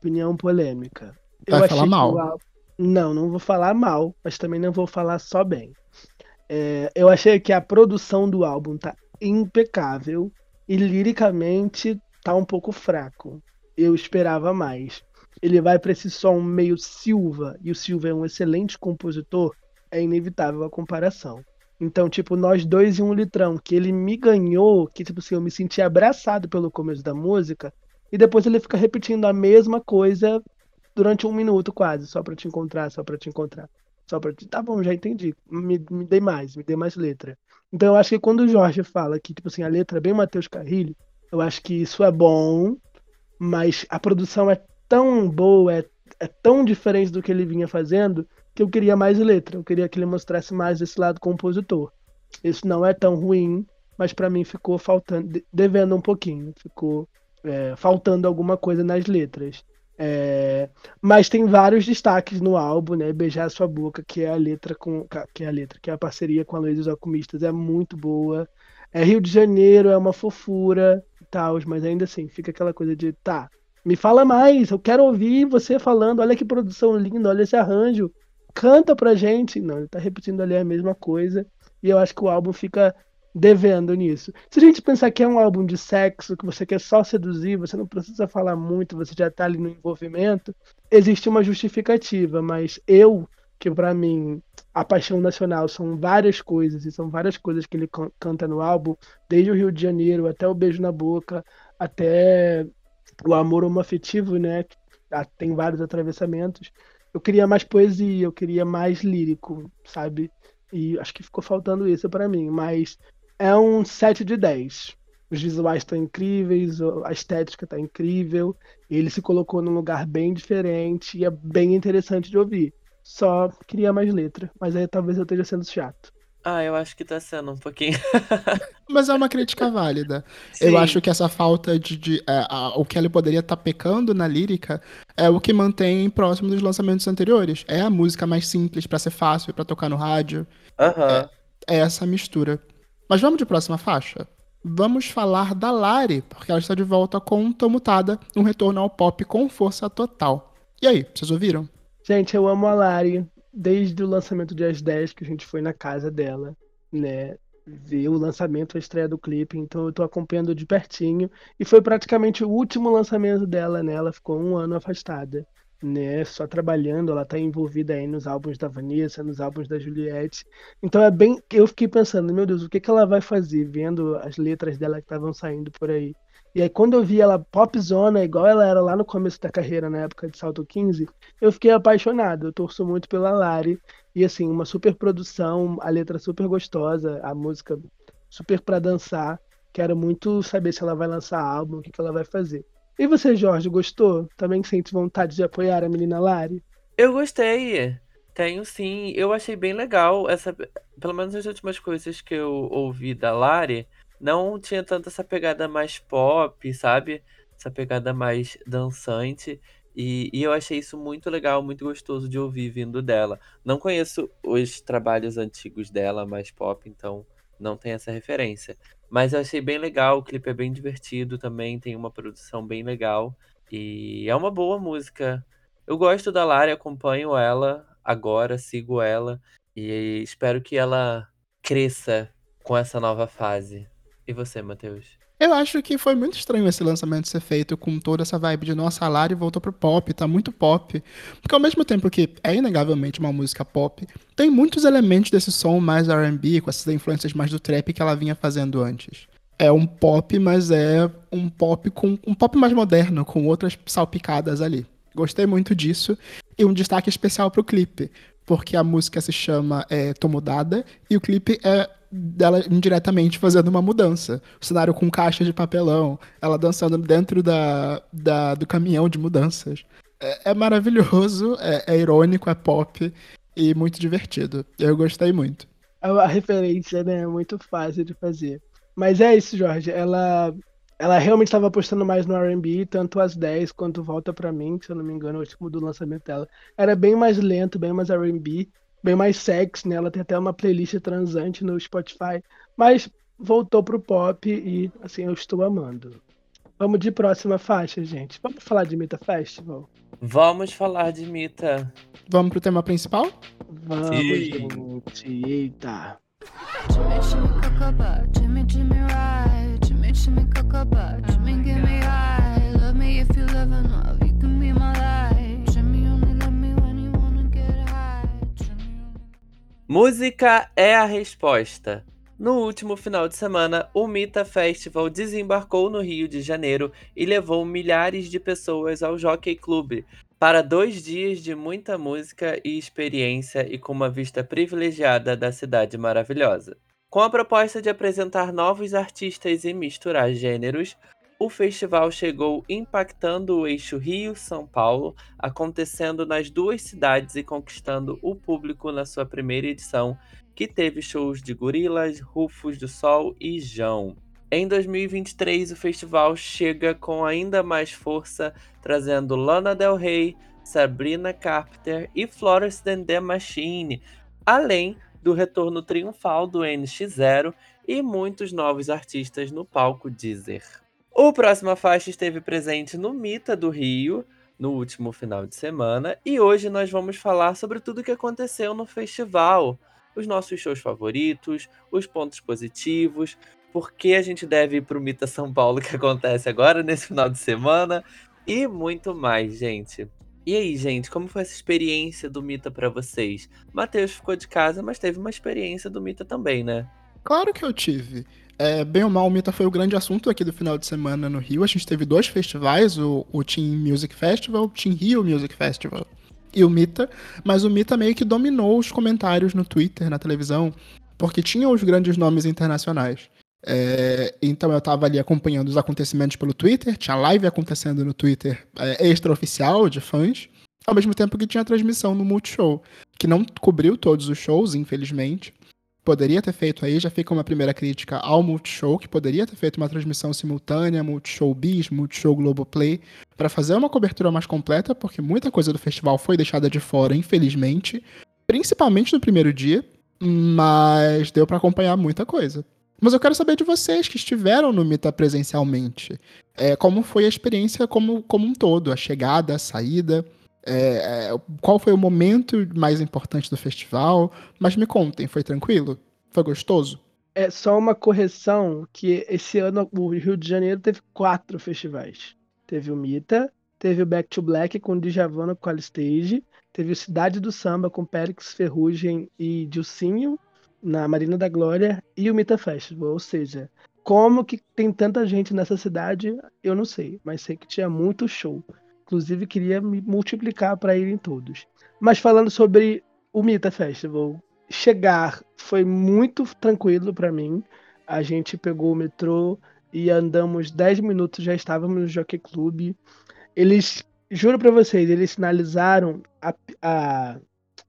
Opinião polêmica. Vai falar que mal. o ál- Não, não vou falar mal, mas também não vou falar só bem. É, eu achei que a produção do álbum tá impecável e liricamente tá um pouco fraco. Eu esperava mais. Ele vai pra esse som meio Silva, e o Silva é um excelente compositor, é inevitável a comparação. Então, tipo, nós dois em um litrão, que ele me ganhou, que, tipo assim, eu me senti abraçado pelo começo da música, e depois ele fica repetindo a mesma coisa durante um minuto quase, só pra te encontrar, só pra te encontrar. Só te. Tá bom, já entendi. Me, me dê mais, me dê mais letra. Então eu acho que quando o Jorge fala que, tipo assim, a letra é bem Matheus Carrilho, eu acho que isso é bom, mas a produção é tão boa, é, é tão diferente do que ele vinha fazendo, que eu queria mais letra. Eu queria que ele mostrasse mais esse lado compositor. Isso não é tão ruim, mas pra mim ficou faltando, de- devendo um pouquinho. Ficou é, faltando alguma coisa nas letras. É, mas tem vários destaques no álbum, né? Beijar Sua Boca, que é a letra com. Que é a letra, que é a parceria com a Luiz dos Alquimistas, é muito boa. É Rio de Janeiro, é uma fofura. tal, mas ainda assim, fica aquela coisa de, tá, me fala mais, eu quero ouvir você falando, olha que produção linda, olha esse arranjo, canta pra gente. Não, ele tá repetindo ali a mesma coisa, e eu acho que o álbum fica devendo nisso. Se a gente pensar que é um álbum de sexo, que você quer só seduzir, você não precisa falar muito, você já tá ali no envolvimento, existe uma justificativa, mas eu, que para mim a paixão nacional são várias coisas, e são várias coisas que ele canta no álbum, desde o Rio de Janeiro até o Beijo na Boca, até o amor homoafetivo, né? Tem vários atravessamentos. Eu queria mais poesia, eu queria mais lírico, sabe? E acho que ficou faltando isso para mim, mas é um 7 de 10. Os visuais estão incríveis, a estética está incrível, ele se colocou num lugar bem diferente e é bem interessante de ouvir. Só queria mais letra, mas aí talvez eu esteja sendo chato. Ah, eu acho que tá sendo um pouquinho. Mas é uma crítica válida. Sim. Eu acho que essa falta de. de é, a, o que ele poderia estar tá pecando na lírica é o que mantém próximo dos lançamentos anteriores. É a música mais simples para ser fácil, para tocar no rádio. Uhum. É, é essa mistura. Mas vamos de próxima faixa? Vamos falar da Lari, porque ela está de volta com Tô Mutada, um retorno ao pop com força total. E aí, vocês ouviram? Gente, eu amo a Lari desde o lançamento de As 10, que a gente foi na casa dela, né? Ver o lançamento, a estreia do clipe, então eu tô acompanhando de pertinho. E foi praticamente o último lançamento dela, né? Ela ficou um ano afastada né, só trabalhando, ela tá envolvida aí nos álbuns da Vanessa, nos álbuns da Juliette. Então é bem, eu fiquei pensando, meu Deus, o que que ela vai fazer vendo as letras dela que estavam saindo por aí. E aí quando eu vi ela popzona, igual ela era lá no começo da carreira, na época de Salto 15, eu fiquei apaixonado. Eu torço muito pela Lari e assim, uma super produção, a letra super gostosa, a música super para dançar. Quero muito saber se ela vai lançar álbum, o que que ela vai fazer. E você, Jorge, gostou? Também sente vontade de apoiar a menina Lari? Eu gostei. Tenho sim. Eu achei bem legal essa. Pelo menos as últimas coisas que eu ouvi da Lari, não tinha tanto essa pegada mais pop, sabe? Essa pegada mais dançante. E, e, eu achei isso muito legal, muito gostoso de ouvir vindo dela. Não conheço os trabalhos antigos dela, mais pop, então não tem essa referência. Mas eu achei bem legal, o clipe é bem divertido também, tem uma produção bem legal. E é uma boa música. Eu gosto da Lari, acompanho ela agora, sigo ela. E espero que ela cresça com essa nova fase. E você, Matheus? Eu acho que foi muito estranho esse lançamento ser feito com toda essa vibe de nossa, a Lari voltou pro pop, tá muito pop. Porque ao mesmo tempo que é inegavelmente uma música pop, tem muitos elementos desse som mais R&B, com essas influências mais do trap que ela vinha fazendo antes. É um pop, mas é um pop com um pop mais moderno, com outras salpicadas ali. Gostei muito disso. E um destaque especial pro clipe, porque a música se chama é, Tô Mudada e o clipe é dela indiretamente fazendo uma mudança. O cenário com caixa de papelão, ela dançando dentro da, da do caminhão de mudanças. É, é maravilhoso, é, é, irônico, é pop e muito divertido. Eu gostei muito. A referência né, é muito fácil de fazer. Mas é isso, Jorge. Ela, ela realmente estava apostando mais no RB, tanto as 10 quanto Volta para mim, se eu não me engano, o último do lançamento dela. Era bem mais lento, bem mais RB bem mais sexy, né? Ela tem até uma playlist transante no Spotify, mas voltou pro pop e assim eu estou amando. Vamos de próxima faixa, gente. Vamos falar de Mita Festival? Vamos falar de Mita. Vamos pro tema principal? Vamos, Sim. gente. Eita. Jimmy, Jimmy, Jimmy, right. Jimmy, Jimmy, Jimmy, give me high. Love Música é a resposta. No último final de semana, o Mita Festival desembarcou no Rio de Janeiro e levou milhares de pessoas ao Jockey Club para dois dias de muita música e experiência e com uma vista privilegiada da cidade maravilhosa. Com a proposta de apresentar novos artistas e misturar gêneros, o festival chegou impactando o eixo Rio-São Paulo, acontecendo nas duas cidades e conquistando o público na sua primeira edição, que teve shows de Gorilas, Rufos do Sol e Jão. Em 2023, o festival chega com ainda mais força, trazendo Lana Del Rey, Sabrina Carpenter e Florence and the Machine, além do retorno triunfal do NX0 e muitos novos artistas no palco Deezer. O Próxima Faixa esteve presente no Mita do Rio, no último final de semana, e hoje nós vamos falar sobre tudo o que aconteceu no festival, os nossos shows favoritos, os pontos positivos, por que a gente deve ir pro Mita São Paulo que acontece agora nesse final de semana e muito mais, gente. E aí, gente, como foi essa experiência do Mita para vocês? Matheus ficou de casa, mas teve uma experiência do Mita também, né? Claro que eu tive. É, bem ou mal, o Mita foi o grande assunto aqui do final de semana no Rio. A gente teve dois festivais, o, o Team Music Festival, o Team Rio Music Festival e o Mita. Mas o Mita meio que dominou os comentários no Twitter, na televisão, porque tinha os grandes nomes internacionais. É, então eu tava ali acompanhando os acontecimentos pelo Twitter, tinha live acontecendo no Twitter é, extraoficial de fãs, ao mesmo tempo que tinha transmissão no Multishow, que não cobriu todos os shows, infelizmente, poderia ter feito aí, já fica uma primeira crítica ao Multishow, que poderia ter feito uma transmissão simultânea, Multishow Bis, Multishow Globoplay, para fazer uma cobertura mais completa, porque muita coisa do festival foi deixada de fora, infelizmente, principalmente no primeiro dia, mas deu para acompanhar muita coisa. Mas eu quero saber de vocês que estiveram no Mita presencialmente. É, como foi a experiência como, como um todo? A chegada, a saída? É, é, qual foi o momento mais importante do festival? Mas me contem, foi tranquilo? Foi gostoso? É só uma correção que esse ano o Rio de Janeiro teve quatro festivais. Teve o Mita, teve o Back to Black com o Djavan com a Stage, teve o Cidade do Samba com Périx Ferrugem e Dilcinho na Marina da Glória e o Mita Festival, ou seja, como que tem tanta gente nessa cidade, eu não sei, mas sei que tinha muito show. Inclusive, queria me multiplicar para ir em todos. Mas falando sobre o Mita Festival, chegar foi muito tranquilo para mim. A gente pegou o metrô e andamos 10 minutos, já estávamos no Jockey Club. Eles, juro para vocês, eles sinalizaram a, a,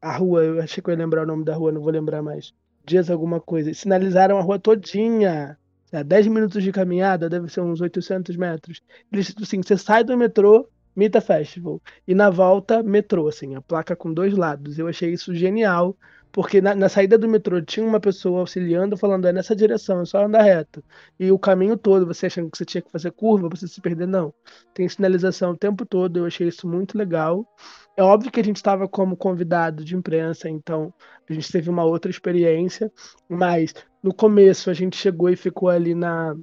a rua, eu achei que eu ia lembrar o nome da rua, não vou lembrar mais. Dias alguma coisa. Sinalizaram a rua todinha. 10 minutos de caminhada, deve ser uns 800 metros. Eles, assim, você sai do metrô, Mita Festival. E na volta, metrô, assim, a placa com dois lados. Eu achei isso genial, porque na, na, saída do metrô tinha uma pessoa auxiliando, falando, é nessa direção, é só andar reto. E o caminho todo, você achando que você tinha que fazer curva, você se perder, não. Tem sinalização o tempo todo, eu achei isso muito legal. É óbvio que a gente estava como convidado de imprensa, então a gente teve uma outra experiência, mas no começo a gente chegou e ficou ali na,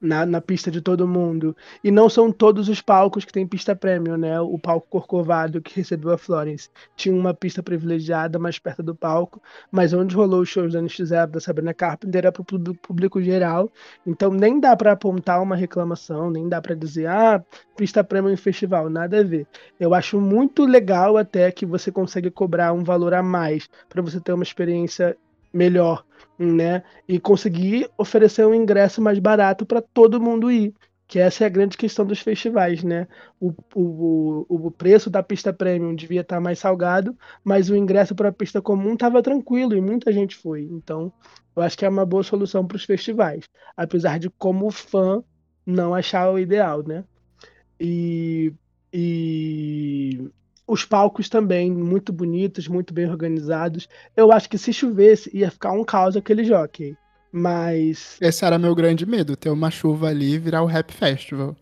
na, na, pista de todo mundo. E não são todos os palcos que tem pista premium, né? O palco Corcovado que recebeu a Florence tinha uma pista privilegiada mais perto do palco, mas onde rolou os shows da NX0 da Sabrina Carpenter era para o público geral. Então nem dá para apontar uma reclamação, nem dá para dizer, ah, pista premium em festival, nada a ver. Eu acho muito legal até que você consegue cobrar um valor a mais para você ter uma experiência melhor né? E conseguir oferecer um ingresso mais barato para todo mundo ir. Que essa é a grande questão dos festivais, né? O, o, o preço da pista premium devia estar tá mais salgado, mas o ingresso para a pista comum estava tranquilo e muita gente foi. Então, eu acho que é uma boa solução para os festivais, apesar de como fã não achar o ideal, né? E, e os palcos também muito bonitos, muito bem organizados. Eu acho que se chovesse ia ficar um caos aquele jockey. Mas. Esse era meu grande medo, ter uma chuva ali e virar o Rap Festival.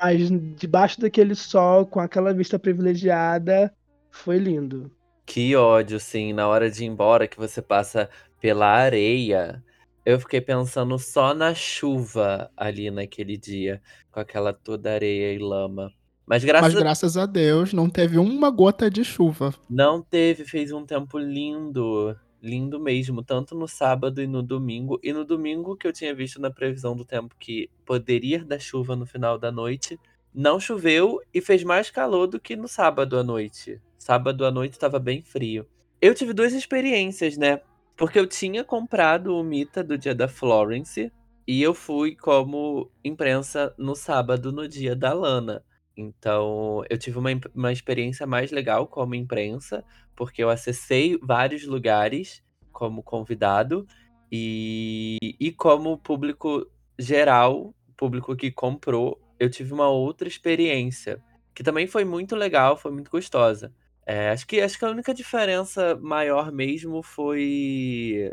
Mas debaixo daquele sol, com aquela vista privilegiada, foi lindo. Que ódio, sim, na hora de ir embora que você passa pela areia. Eu fiquei pensando só na chuva ali naquele dia, com aquela toda areia e lama. Mas graças, Mas graças a... a Deus não teve uma gota de chuva. Não teve, fez um tempo lindo. Lindo mesmo, tanto no sábado e no domingo. E no domingo que eu tinha visto na previsão do tempo que poderia dar chuva no final da noite, não choveu e fez mais calor do que no sábado à noite. Sábado à noite estava bem frio. Eu tive duas experiências, né? Porque eu tinha comprado o Mita do dia da Florence e eu fui como imprensa no sábado, no dia da Lana. Então, eu tive uma, uma experiência mais legal como imprensa, porque eu acessei vários lugares como convidado e, e como público geral, público que comprou, eu tive uma outra experiência, que também foi muito legal, foi muito gostosa. É, acho, que, acho que a única diferença maior mesmo foi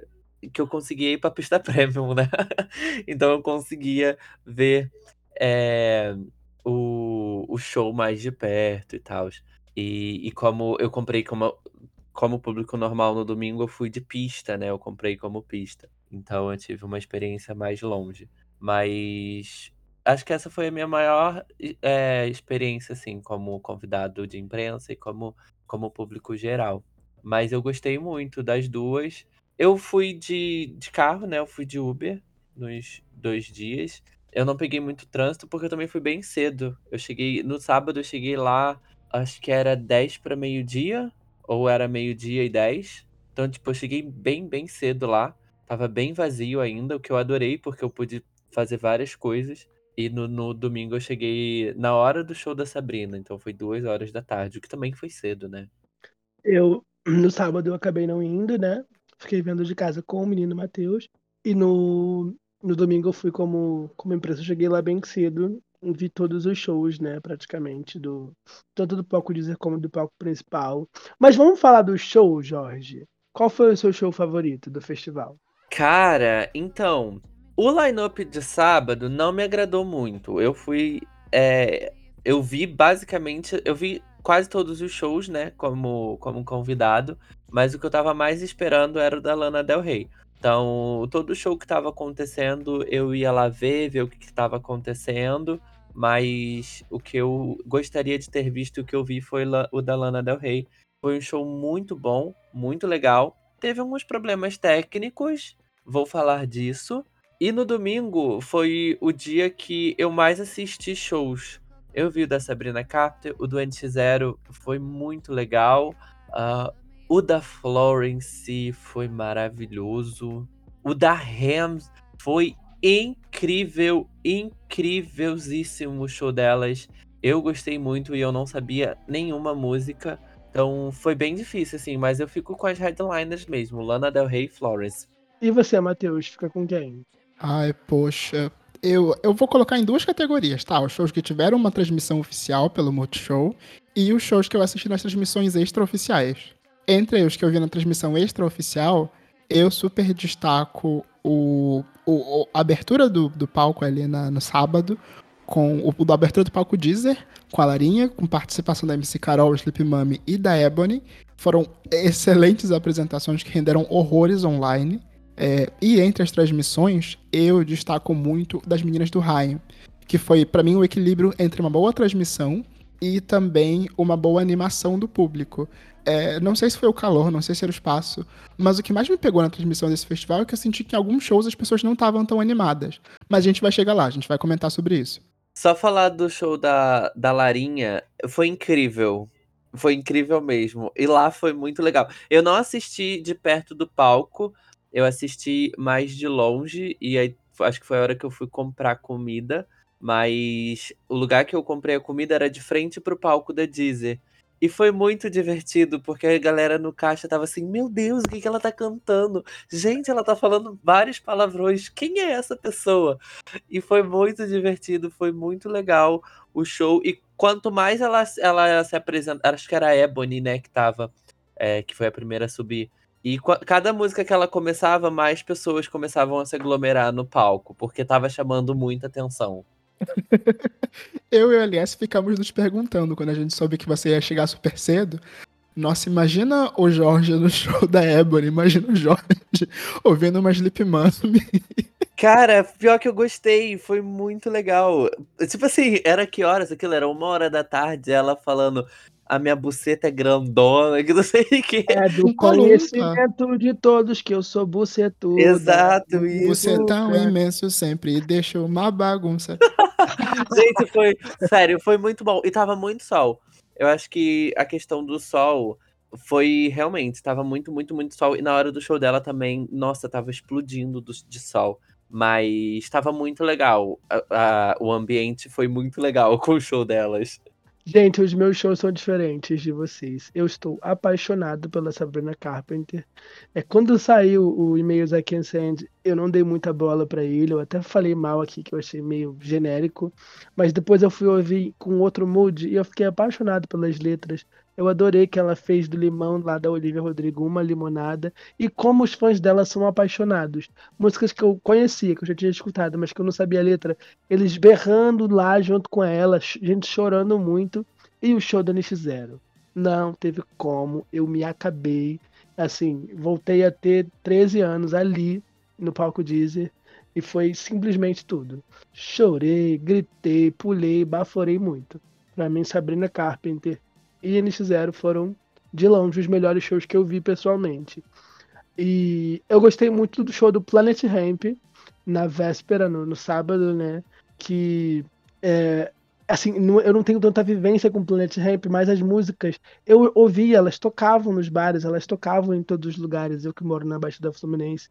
que eu consegui ir pra pista premium, né? então eu conseguia ver é, o, o show mais de perto e tal. E, e como eu comprei como, como público normal no domingo, eu fui de pista, né? Eu comprei como pista. Então eu tive uma experiência mais longe. Mas acho que essa foi a minha maior é, experiência, assim, como convidado de imprensa e como, como público geral. Mas eu gostei muito das duas. Eu fui de, de carro, né? Eu fui de Uber nos dois dias. Eu não peguei muito trânsito porque eu também fui bem cedo. Eu cheguei no sábado, eu cheguei lá, acho que era 10 para meio-dia, ou era meio-dia e 10. Então, tipo, eu cheguei bem, bem cedo lá. Tava bem vazio ainda, o que eu adorei, porque eu pude fazer várias coisas. E no, no domingo eu cheguei na hora do show da Sabrina, então foi duas horas da tarde, o que também foi cedo, né? Eu, no sábado, eu acabei não indo, né? Fiquei vendo de casa com o menino Matheus. E no, no domingo eu fui como, como imprensa, eu cheguei lá bem cedo, vi todos os shows, né, praticamente, do tanto do palco dizer como do palco principal. Mas vamos falar do show, Jorge. Qual foi o seu show favorito do festival? Cara, então, o line-up de sábado não me agradou muito. Eu fui. É, eu vi basicamente. Eu vi quase todos os shows, né? Como, como convidado. Mas o que eu tava mais esperando era o da Lana Del Rey. Então, todo show que tava acontecendo, eu ia lá ver, ver o que, que tava acontecendo. Mas o que eu gostaria de ter visto, o que eu vi foi o da Lana Del Rey. Foi um show muito bom, muito legal. Teve alguns problemas técnicos, vou falar disso. E no domingo foi o dia que eu mais assisti shows. Eu vi o da Sabrina Carpenter, o do NX0 foi muito legal. Uh, o da Florence foi maravilhoso. O da Rams foi incrível, incrívelzíssimo o show delas. Eu gostei muito e eu não sabia nenhuma música. Então foi bem difícil, assim, mas eu fico com as headliners mesmo, Lana Del Rey e Florence. E você, Matheus, fica com quem? Ai, poxa. Eu, eu vou colocar em duas categorias, tá? Os shows que tiveram uma transmissão oficial pelo Multishow e os shows que eu assisti nas transmissões extraoficiais. Entre os que eu vi na transmissão extraoficial, eu super destaco o, o, a abertura do, do palco ali na, no sábado, com o, da abertura do palco Deezer, com a Larinha, com participação da MC Carol, Sleep Mummy e da Ebony. Foram excelentes apresentações que renderam horrores online. É, e entre as transmissões, eu destaco muito das meninas do Raio, que foi para mim o equilíbrio entre uma boa transmissão e também uma boa animação do público. É, não sei se foi o calor, não sei se era o espaço, mas o que mais me pegou na transmissão desse festival é que eu senti que em alguns shows as pessoas não estavam tão animadas. Mas a gente vai chegar lá, a gente vai comentar sobre isso. Só falar do show da, da Larinha, foi incrível. Foi incrível mesmo. E lá foi muito legal. Eu não assisti de perto do palco, eu assisti mais de longe e aí acho que foi a hora que eu fui comprar comida, mas o lugar que eu comprei a comida era de frente pro palco da Deezer. E foi muito divertido, porque a galera no caixa tava assim: Meu Deus, o que, que ela tá cantando? Gente, ela tá falando vários palavrões. Quem é essa pessoa? E foi muito divertido, foi muito legal o show. E quanto mais ela, ela se apresenta, acho que era a Ebony, né, que tava, é, que foi a primeira a subir. E cada música que ela começava, mais pessoas começavam a se aglomerar no palco, porque tava chamando muita atenção. Eu e o LS ficamos nos perguntando quando a gente soube que você ia chegar super cedo. Nossa, imagina o Jorge no show da Ebony, imagina o Jorge ouvindo uma Sleep Mummy. Cara, pior que eu gostei, foi muito legal. Tipo assim, era que horas aquilo? Era uma hora da tarde, ela falando a minha buceta é grandona, que não sei o que. É do conhecimento de todos que eu sou bucetudo. Exato, isso. Você é tão imenso sempre e deixa uma bagunça. Gente, foi. Sério, foi muito bom. E tava muito sol. Eu acho que a questão do sol foi realmente, tava muito, muito, muito sol. E na hora do show dela também, nossa, tava explodindo do, de sol. Mas estava muito legal. A, a, o ambiente foi muito legal com o show delas. Gente, os meus shows são diferentes de vocês. Eu estou apaixonado pela Sabrina Carpenter. É, quando saiu o e-mails I Can Send, eu não dei muita bola para ele. Eu até falei mal aqui, que eu achei meio genérico. Mas depois eu fui ouvir com outro mood e eu fiquei apaixonado pelas letras. Eu adorei que ela fez do limão lá da Olivia Rodrigo uma limonada. E como os fãs dela são apaixonados. Músicas que eu conhecia, que eu já tinha escutado, mas que eu não sabia a letra. Eles berrando lá junto com ela, gente chorando muito. E o show da Nish Zero. Não teve como, eu me acabei. Assim, voltei a ter 13 anos ali no palco Deezer e foi simplesmente tudo. Chorei, gritei, pulei, baforei muito. Para mim, Sabrina Carpenter e NX0 foram de longe os melhores shows que eu vi pessoalmente. E eu gostei muito do show do Planet Ramp na véspera, no, no sábado, né? Que é, assim, eu não tenho tanta vivência com Planet Ramp, mas as músicas eu ouvia, elas tocavam nos bares, elas tocavam em todos os lugares. Eu que moro na Baixada Fluminense,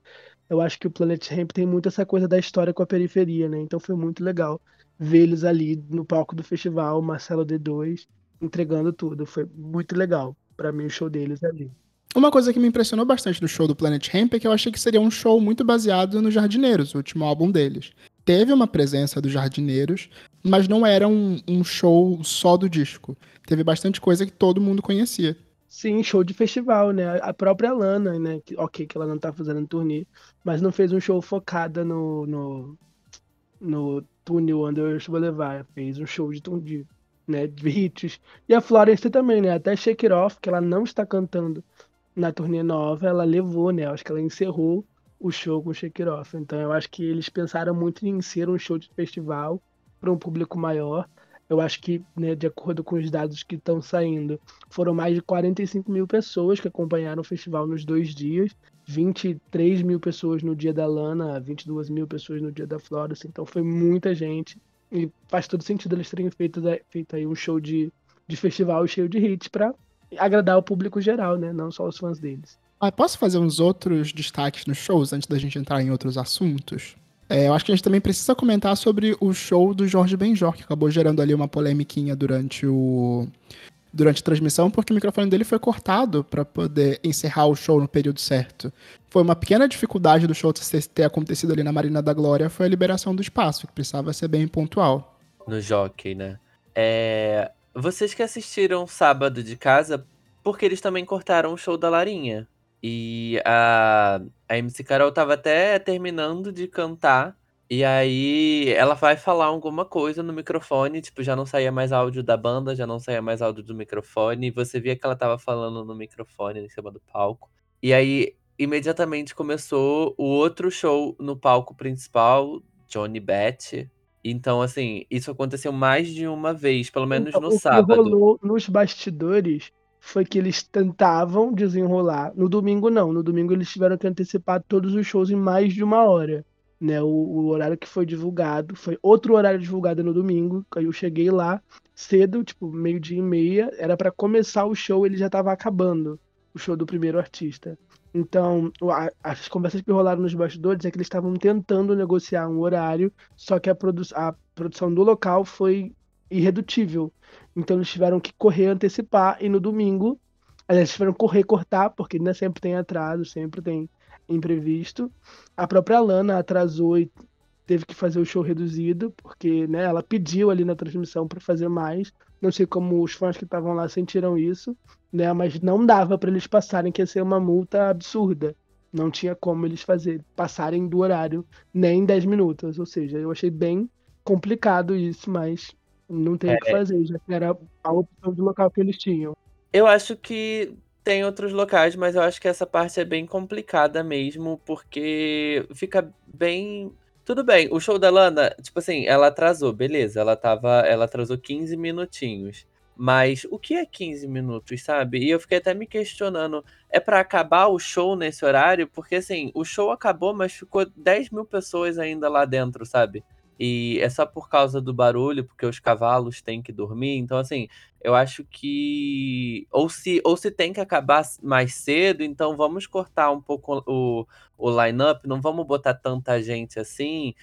eu acho que o Planet Ramp tem muito essa coisa da história com a periferia, né? Então foi muito legal ver eles ali no palco do festival, Marcelo D2, entregando tudo. Foi muito legal para mim o show deles ali. Uma coisa que me impressionou bastante no show do Planet Ramp é que eu achei que seria um show muito baseado no Jardineiros, o último álbum deles teve uma presença dos jardineiros, mas não era um, um show só do disco. Teve bastante coisa que todo mundo conhecia. Sim, show de festival, né? A própria Lana, né? Ok, que ela não tá fazendo turnê, mas não fez um show focada no, no, no túnel Underworld Boulevard. Fez um show de, de, né. E a Florence também, né? Até Shake It Off, que ela não está cantando na turnê nova, ela levou, né? Acho que ela encerrou o show com Shake It Off. Então eu acho que eles pensaram muito em ser um show de festival para um público maior. Eu acho que, né, de acordo com os dados que estão saindo, foram mais de 45 mil pessoas que acompanharam o festival nos dois dias. 23 mil pessoas no dia da Lana, 22 mil pessoas no dia da Florence. Então foi muita gente. E faz todo sentido eles terem feito, feito aí um show de, de festival cheio de hits para agradar o público geral, né? Não só os fãs deles. Ah, posso fazer uns outros destaques nos shows antes da gente entrar em outros assuntos? É, eu acho que a gente também precisa comentar sobre o show do Jorge Benjor, que acabou gerando ali uma polemiquinha durante o durante a transmissão, porque o microfone dele foi cortado para poder encerrar o show no período certo. Foi uma pequena dificuldade do show ter acontecido ali na Marina da Glória, foi a liberação do espaço, que precisava ser bem pontual. No jockey, né? É... Vocês que assistiram sábado de casa, porque eles também cortaram o show da Larinha. E a, a MC Carol tava até terminando de cantar. E aí ela vai falar alguma coisa no microfone, tipo, já não saía mais áudio da banda, já não saía mais áudio do microfone. E você via que ela tava falando no microfone em cima do palco. E aí, imediatamente começou o outro show no palco principal, Johnny Beth. Então, assim, isso aconteceu mais de uma vez, pelo menos então, no o sábado. Que rolou nos bastidores foi que eles tentavam desenrolar. No domingo, não. No domingo, eles tiveram que antecipar todos os shows em mais de uma hora. Né? O, o horário que foi divulgado foi outro horário divulgado no domingo. Aí eu cheguei lá cedo, tipo, meio-dia e meia. Era para começar o show, ele já estava acabando o show do primeiro artista. Então, a, as conversas que rolaram nos bastidores é que eles estavam tentando negociar um horário, só que a, produ a produção do local foi irredutível. Então eles tiveram que correr, antecipar, e no domingo, eles tiveram que correr, cortar, porque né, sempre tem atraso, sempre tem imprevisto. A própria Lana atrasou e teve que fazer o show reduzido, porque né, ela pediu ali na transmissão para fazer mais. Não sei como os fãs que estavam lá sentiram isso, né, mas não dava para eles passarem, que ia ser uma multa absurda. Não tinha como eles fazer, passarem do horário nem 10 minutos. Ou seja, eu achei bem complicado isso, mas não tem o que é. fazer, já que era a opção de local que eles tinham. Eu acho que tem outros locais, mas eu acho que essa parte é bem complicada mesmo, porque fica bem. Tudo bem, o show da Lana, tipo assim, ela atrasou, beleza, ela tava. Ela atrasou 15 minutinhos. Mas o que é 15 minutos, sabe? E eu fiquei até me questionando, é para acabar o show nesse horário? Porque assim, o show acabou, mas ficou 10 mil pessoas ainda lá dentro, sabe? E é só por causa do barulho, porque os cavalos têm que dormir. Então, assim, eu acho que. Ou se, ou se tem que acabar mais cedo, então vamos cortar um pouco o, o line-up, não vamos botar tanta gente assim.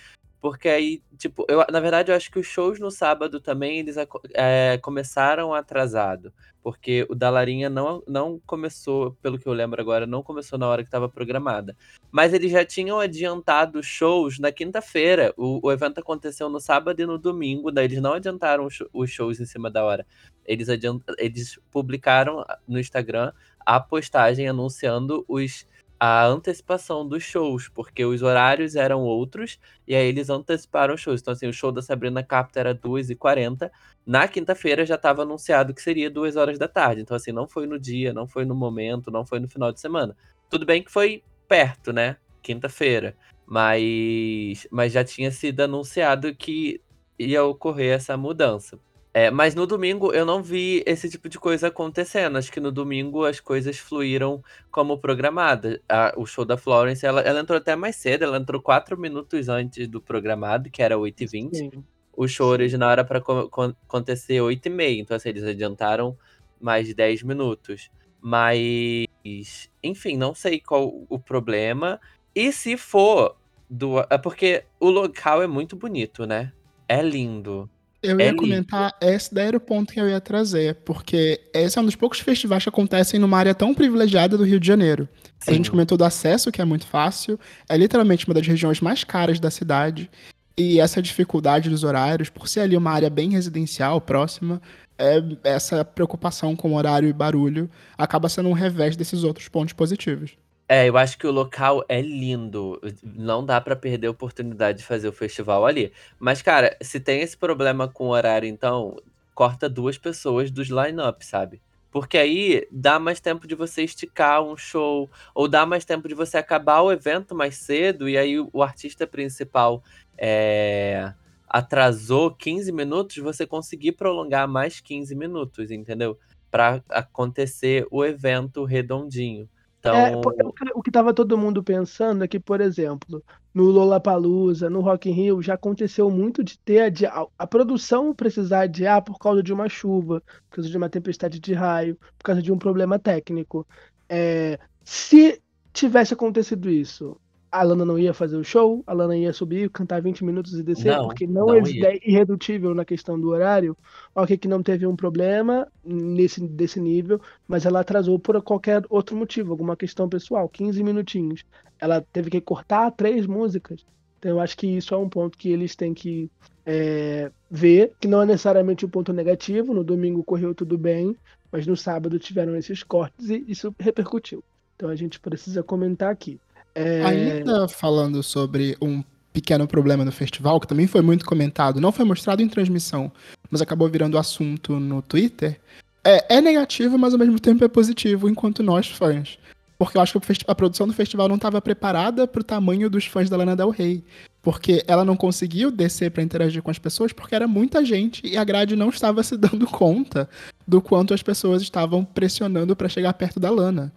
Porque aí, tipo, eu, na verdade, eu acho que os shows no sábado também, eles é, começaram atrasado. Porque o da Larinha não, não começou, pelo que eu lembro agora, não começou na hora que estava programada. Mas eles já tinham adiantado shows na quinta-feira. O, o, evento aconteceu no sábado e no domingo, daí eles não adiantaram os shows em cima da hora. Eles, adiant, eles publicaram no Instagram a postagem anunciando os a antecipação dos shows, porque os horários eram outros, e aí eles anteciparam os shows. Então, assim, o show da Sabrina Capta era 2h40. Na quinta-feira já estava anunciado que seria 2 horas da tarde. Então, assim, não foi no dia, não foi no momento, não foi no final de semana. Tudo bem que foi perto, né? Quinta-feira. Mas, mas já tinha sido anunciado que ia ocorrer essa mudança. É, mas no domingo eu não vi esse tipo de coisa acontecendo. Acho que no domingo as coisas fluíram como programada. O show da Florence, ela, ela entrou até mais cedo, ela entrou quatro minutos antes do programado, que era 8h20. O show original era para acontecer 8h30, então assim, eles adiantaram mais de 10 minutos. Mas, enfim, não sei qual o problema. E se for do. É porque o local é muito bonito, né? É lindo. Eu ia é comentar, esse daí era o ponto que eu ia trazer, porque esse é um dos poucos festivais que acontecem numa área tão privilegiada do Rio de Janeiro. Sim. A gente comentou do acesso, que é muito fácil, é literalmente uma das regiões mais caras da cidade, e essa dificuldade dos horários, por ser ali uma área bem residencial, próxima, é, essa preocupação com horário e barulho acaba sendo um revés desses outros pontos positivos. É, eu acho que o local é lindo. Não dá pra perder a oportunidade de fazer o festival ali. Mas, cara, se tem esse problema com o horário, então, corta duas pessoas dos line-up, sabe? Porque aí dá mais tempo de você esticar um show, ou dá mais tempo de você acabar o evento mais cedo, e aí o artista principal é, atrasou 15 minutos, você conseguir prolongar mais 15 minutos, entendeu? Pra acontecer o evento redondinho. É, então... É, o que estava todo mundo pensando é que, por exemplo, no Lollapalooza, no Rock in Rio, já aconteceu muito de ter a, a produção precisar adiar por causa de uma chuva, por causa de uma tempestade de raio, por causa de um problema técnico. É, se tivesse acontecido isso, a Lana não ia fazer o show, a Lana ia subir, cantar 20 minutos e descer, não, porque não, não é irredutível na questão do horário. Ok, que não teve um problema nesse desse nível, mas ela atrasou por qualquer outro motivo, alguma questão pessoal, 15 minutinhos. Ela teve que cortar três músicas. Então eu acho que isso é um ponto que eles têm que é, ver, que não é necessariamente um ponto negativo. No domingo correu tudo bem, mas no sábado tiveram esses cortes e isso repercutiu. Então a gente precisa comentar aqui. É... Ainda falando sobre um pequeno problema no festival, que também foi muito comentado, não foi mostrado em transmissão, mas acabou virando assunto no Twitter, é, é negativo, mas ao mesmo tempo é positivo enquanto nós fãs. Porque eu acho que a produção do festival não estava preparada para o tamanho dos fãs da Lana Del Rey. Porque ela não conseguiu descer para interagir com as pessoas porque era muita gente e a grade não estava se dando conta do quanto as pessoas estavam pressionando para chegar perto da Lana.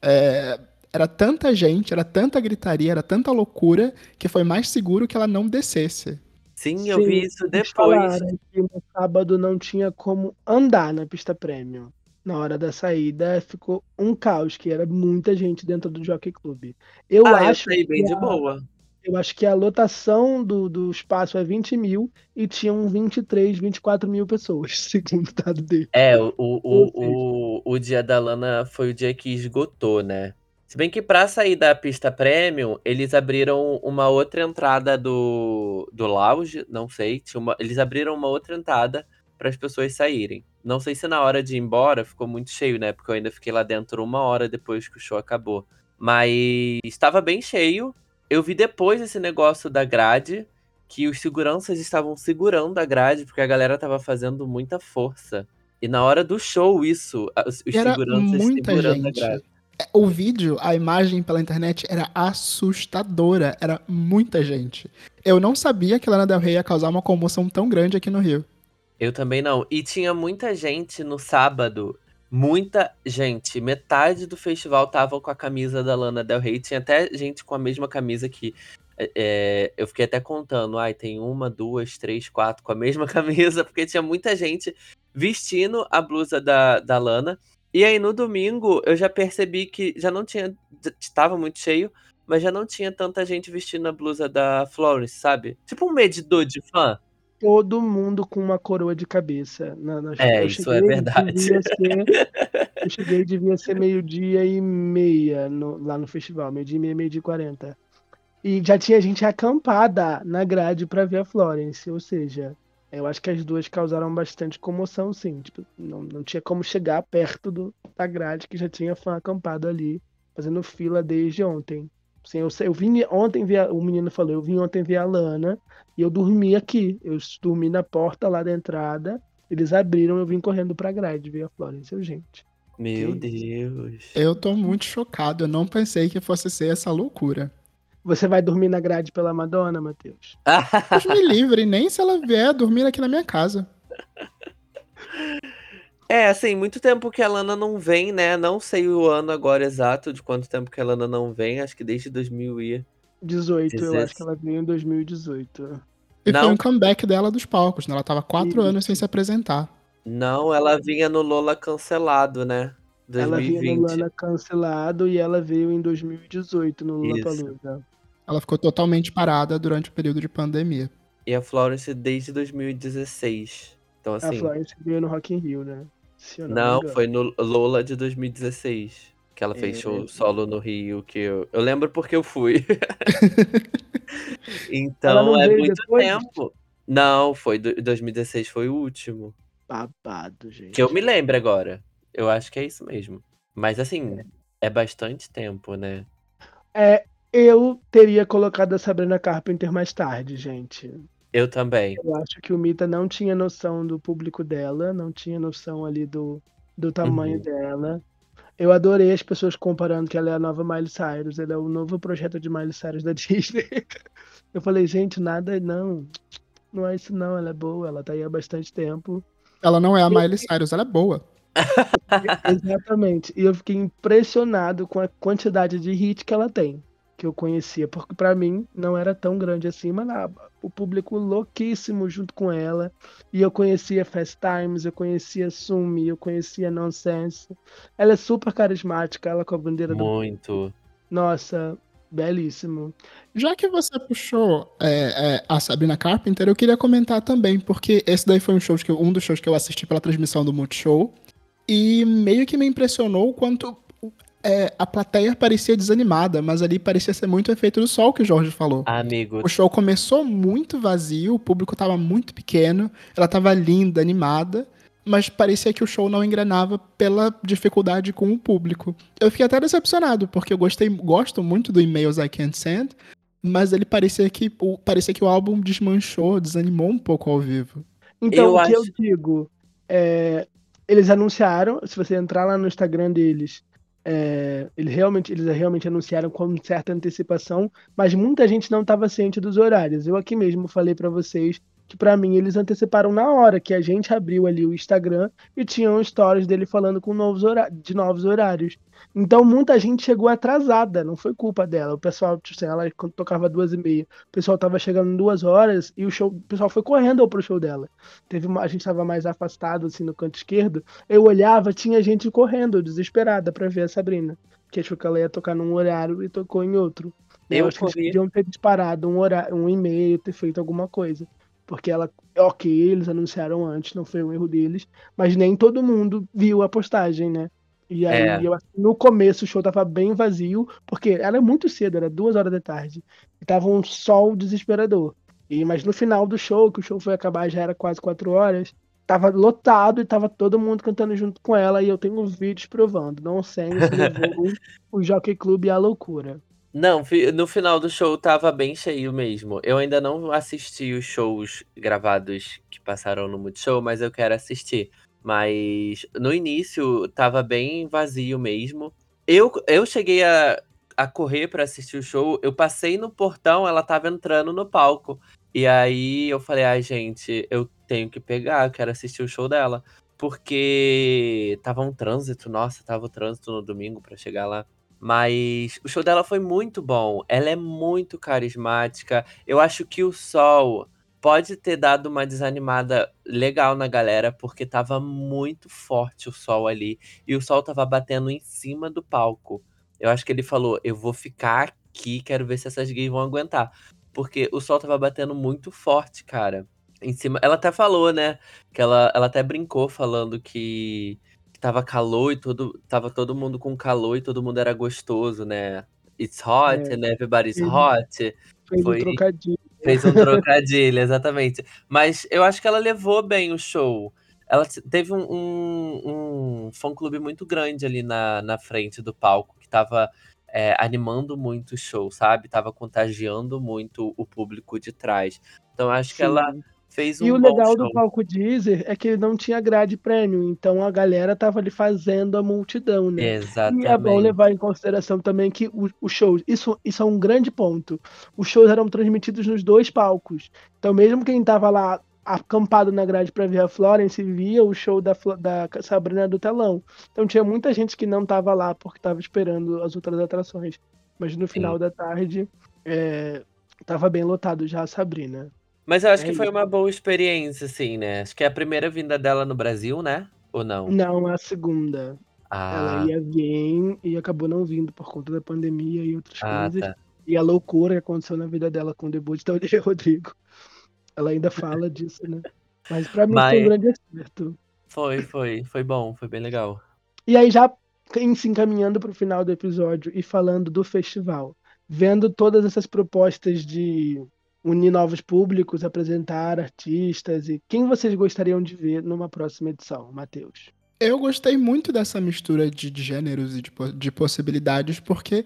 É, era tanta gente, era tanta gritaria, era tanta loucura, que foi mais seguro que ela não descesse. Sim, eu Sim, vi isso depois. Que no sábado não tinha como andar na pista premium. Na hora da saída ficou um caos, que era muita gente dentro do Jockey Club. Eu ah, acho eu bem de a, boa. Eu acho que a lotação do, do espaço é 20 mil e tinham 23, 24 mil pessoas, segundo o dado dele. É, o, o, o, o, o dia da Lana foi o dia que esgotou, né? Se bem que para sair da pista premium, eles abriram uma outra entrada do, do lounge, não sei. Uma, eles abriram uma outra entrada para as pessoas saírem. Não sei se na hora de ir embora ficou muito cheio, né? Porque eu ainda fiquei lá dentro uma hora depois que o show acabou. Mas estava bem cheio. Eu vi depois esse negócio da grade, que os seguranças estavam segurando a grade, porque a galera tava fazendo muita força. E na hora do show, isso, os, os seguranças segurando gente. a grade o vídeo, a imagem pela internet era assustadora. Era muita gente. Eu não sabia que Lana Del Rey ia causar uma comoção tão grande aqui no Rio. Eu também não. E tinha muita gente no sábado. Muita gente. Metade do festival tava com a camisa da Lana Del Rey. Tinha até gente com a mesma camisa que. É, é eu fiquei até contando. Ai, tem uma, duas, três, quatro com a mesma camisa. Porque tinha muita gente vestindo a blusa da, da Lana. E aí no domingo eu já percebi que já não tinha. Estava muito cheio, mas já não tinha tanta gente vestindo a blusa da Florence, sabe? Tipo um medidor de fã. Todo mundo com uma coroa de cabeça. Na, na... É, isso é verdade. Ser, eu cheguei, devia ser meio-dia e meia no, lá no festival. Meio-dia e meia, meio-dia e quarenta. E já tinha gente acampada na grade para ver a Florence. Ou seja, eu acho que as duas causaram bastante comoção, sim. Tipo, não, não tinha como chegar perto do, da grade que já tinha fã acampado ali, fazendo fila desde ontem. Assim, eu, eu vim ontem ver, o menino falou, eu vim ontem ver a Lana e eu dormi aqui. Eu dormi na porta lá da entrada. Eles abriram, eu vim correndo pra grade ver a Florence. Eu, gente. Meu Deus. Eu tô muito chocado. Eu não pensei que fosse ser essa loucura. Você vai dormir na grade pela Madonna, Matheus? Deus me livre, nem se ela vier dormir aqui na minha casa. É, assim, muito tempo que a Lana não vem, né? Não sei o ano agora exato de quanto tempo que a Lana não vem, acho que desde 2018, eu acho que ela veio em 2018. E não. foi um comeback dela dos palcos, né? Ela tava quatro anos sem se apresentar. Não, ela vinha no Lola cancelado, né? 2020. Ela vinha no Lola cancelado e ela veio em 2018 no Lula Palusa. Ela ficou totalmente parada durante o período de pandemia. E a Florence desde 2016. Então, assim. A Florence veio no Rock in Rio, né? não, não foi no Lola de 2016. Que ela fez é, show solo no Rio, que eu, eu lembro porque eu fui. então é muito depois? tempo. Não, foi 2016 foi o último. Babado, gente. Que eu me lembro agora. Eu acho que é isso mesmo. Mas assim, é, é bastante tempo, né? É, eu teria colocado a Sabrina Carpenter mais tarde, gente. Eu também. Eu acho que o Mita não tinha noção do público dela, não tinha noção ali do, do tamanho uhum. dela. Eu adorei as pessoas comparando que ela é a nova Miley Cyrus, ela é o novo projeto de Miley Cyrus da Disney. Eu falei, gente, nada, não. Não é isso não, ela é boa, ela tá aí há bastante tempo. Ela não é a Miley Cyrus, ela é boa. Exatamente. E eu fiquei impressionado com a quantidade de hit que ela tem que eu conhecia, porque para mim não era tão grande assim, mas ah, o público louquíssimo junto com ela. E eu conhecia Fast Times, eu conhecia Sumi, eu conhecia Nonsense. Ela é super carismática, ela com a bandeira Muito. do. Muito. Nossa, belíssimo. Já que você puxou é, é, a Sabrina Carpenter, eu queria comentar também, porque esse daí foi um, show que eu, um dos shows que eu assisti pela transmissão do Multishow. E meio que me impressionou o quanto é, a plateia parecia desanimada, mas ali parecia ser muito efeito do sol que o Jorge falou. Amigo. O show começou muito vazio, o público tava muito pequeno, ela tava linda, animada, mas parecia que o show não engrenava pela dificuldade com o público. Eu fiquei até decepcionado, porque eu gostei, gosto muito do Emails I Can't Send, mas ele parecia que, o, parecia que o álbum desmanchou, desanimou um pouco ao vivo. Então, eu o que acho... eu digo, é, eles anunciaram, se você entrar lá no Instagram deles, é, eles, realmente, eles realmente anunciaram com certa antecipação, mas muita gente não estava ciente dos horários. Eu aqui mesmo falei para vocês que para mim eles anteciparam na hora que a gente abriu ali o Instagram e tinham stories dele falando com novos de novos horários. Então muita gente chegou atrasada, não foi culpa dela. O pessoal, tipo assim, ela quando tocava duas e meia, o pessoal tava chegando duas horas e o show, o pessoal foi correndo pro show dela. Teve uma, a gente tava mais afastado assim no canto esquerdo. Eu olhava, tinha gente correndo, desesperada para ver a Sabrina, que achou que ela ia tocar num horário e tocou em outro. Eu, eu acho que eles podiam ter disparado um horário, um e-mail, ter feito alguma coisa porque ela, ok, eles anunciaram antes, não foi um erro deles, mas nem todo mundo viu a postagem, né? E aí, é. eu, no começo, o show tava bem vazio, porque era muito cedo, era duas horas da tarde, e tava um sol desesperador. E, mas no final do show, que o show foi acabar, já era quase quatro horas, tava lotado e tava todo mundo cantando junto com ela, e eu tenho vídeos provando, não sei se levou o Jockey Club à loucura. Não, no final do show tava bem cheio mesmo. Eu ainda não assisti os shows gravados que passaram no Multishow, mas eu quero assistir. Mas no início tava bem vazio mesmo. Eu, eu cheguei a, a correr para assistir o show. Eu passei no portão, ela tava entrando no palco. E aí eu falei, ai, gente, eu tenho que pegar, eu quero assistir o show dela. Porque tava um trânsito, nossa, tava o trânsito no domingo para chegar lá. Mas o show dela foi muito bom. Ela é muito carismática. Eu acho que o Sol pode ter dado uma desanimada legal na galera, porque tava muito forte o sol ali. E o sol tava batendo em cima do palco. Eu acho que ele falou: eu vou ficar aqui, quero ver se essas gays vão aguentar. Porque o sol tava batendo muito forte, cara. Em cima. Ela até falou, né? Que ela, ela até brincou falando que, tava calor e todo. Tava todo mundo com calor e todo mundo era gostoso, né? It's hot É. and everybody's Ele- hot. Fez Foi- um trocadilho. Fez um trocadilho, exatamente. Mas eu acho que ela levou bem o show. Ela teve um, um, um fã-clube muito grande ali na, na frente do palco, que tava é, animando muito o show, sabe? Tava contagiando muito o público de trás. Então eu acho que Sim. ela fez um E o legal show. do palco Deezer é que ele não tinha grade premium, então a galera tava ali fazendo a multidão, né? Exatamente. E é bom levar em consideração também que o- os shows, isso, isso é um grande ponto. Os shows eram transmitidos nos dois palcos. Então, mesmo quem tava lá acampado na grade para ver a Florence via o show da, da Sabrina do telão. Então, tinha muita gente que não tava lá porque tava esperando as outras atrações. Mas no final da tarde, é, tava bem lotado já a Sabrina. Mas eu acho É que foi isso. uma boa experiência, assim, né? Acho que é a primeira vinda dela no Brasil, né? Ou não? Não, a segunda. Ah, Ela ia vir e acabou não vindo por conta da pandemia e outras ah, coisas. tá. E a loucura que aconteceu na vida dela com o debut da Olivia Rodrigo. Ela ainda fala disso, né? Mas pra mim foi Mas- um grande acerto. Foi, foi, foi bom, foi bem legal. E aí, já em- se encaminhando pro final do episódio e falando do festival, vendo todas essas propostas de unir novos públicos, apresentar artistas e quem vocês gostariam de ver numa próxima edição, Matheus? Eu gostei muito dessa mistura de, de gêneros e de, de possibilidades, porque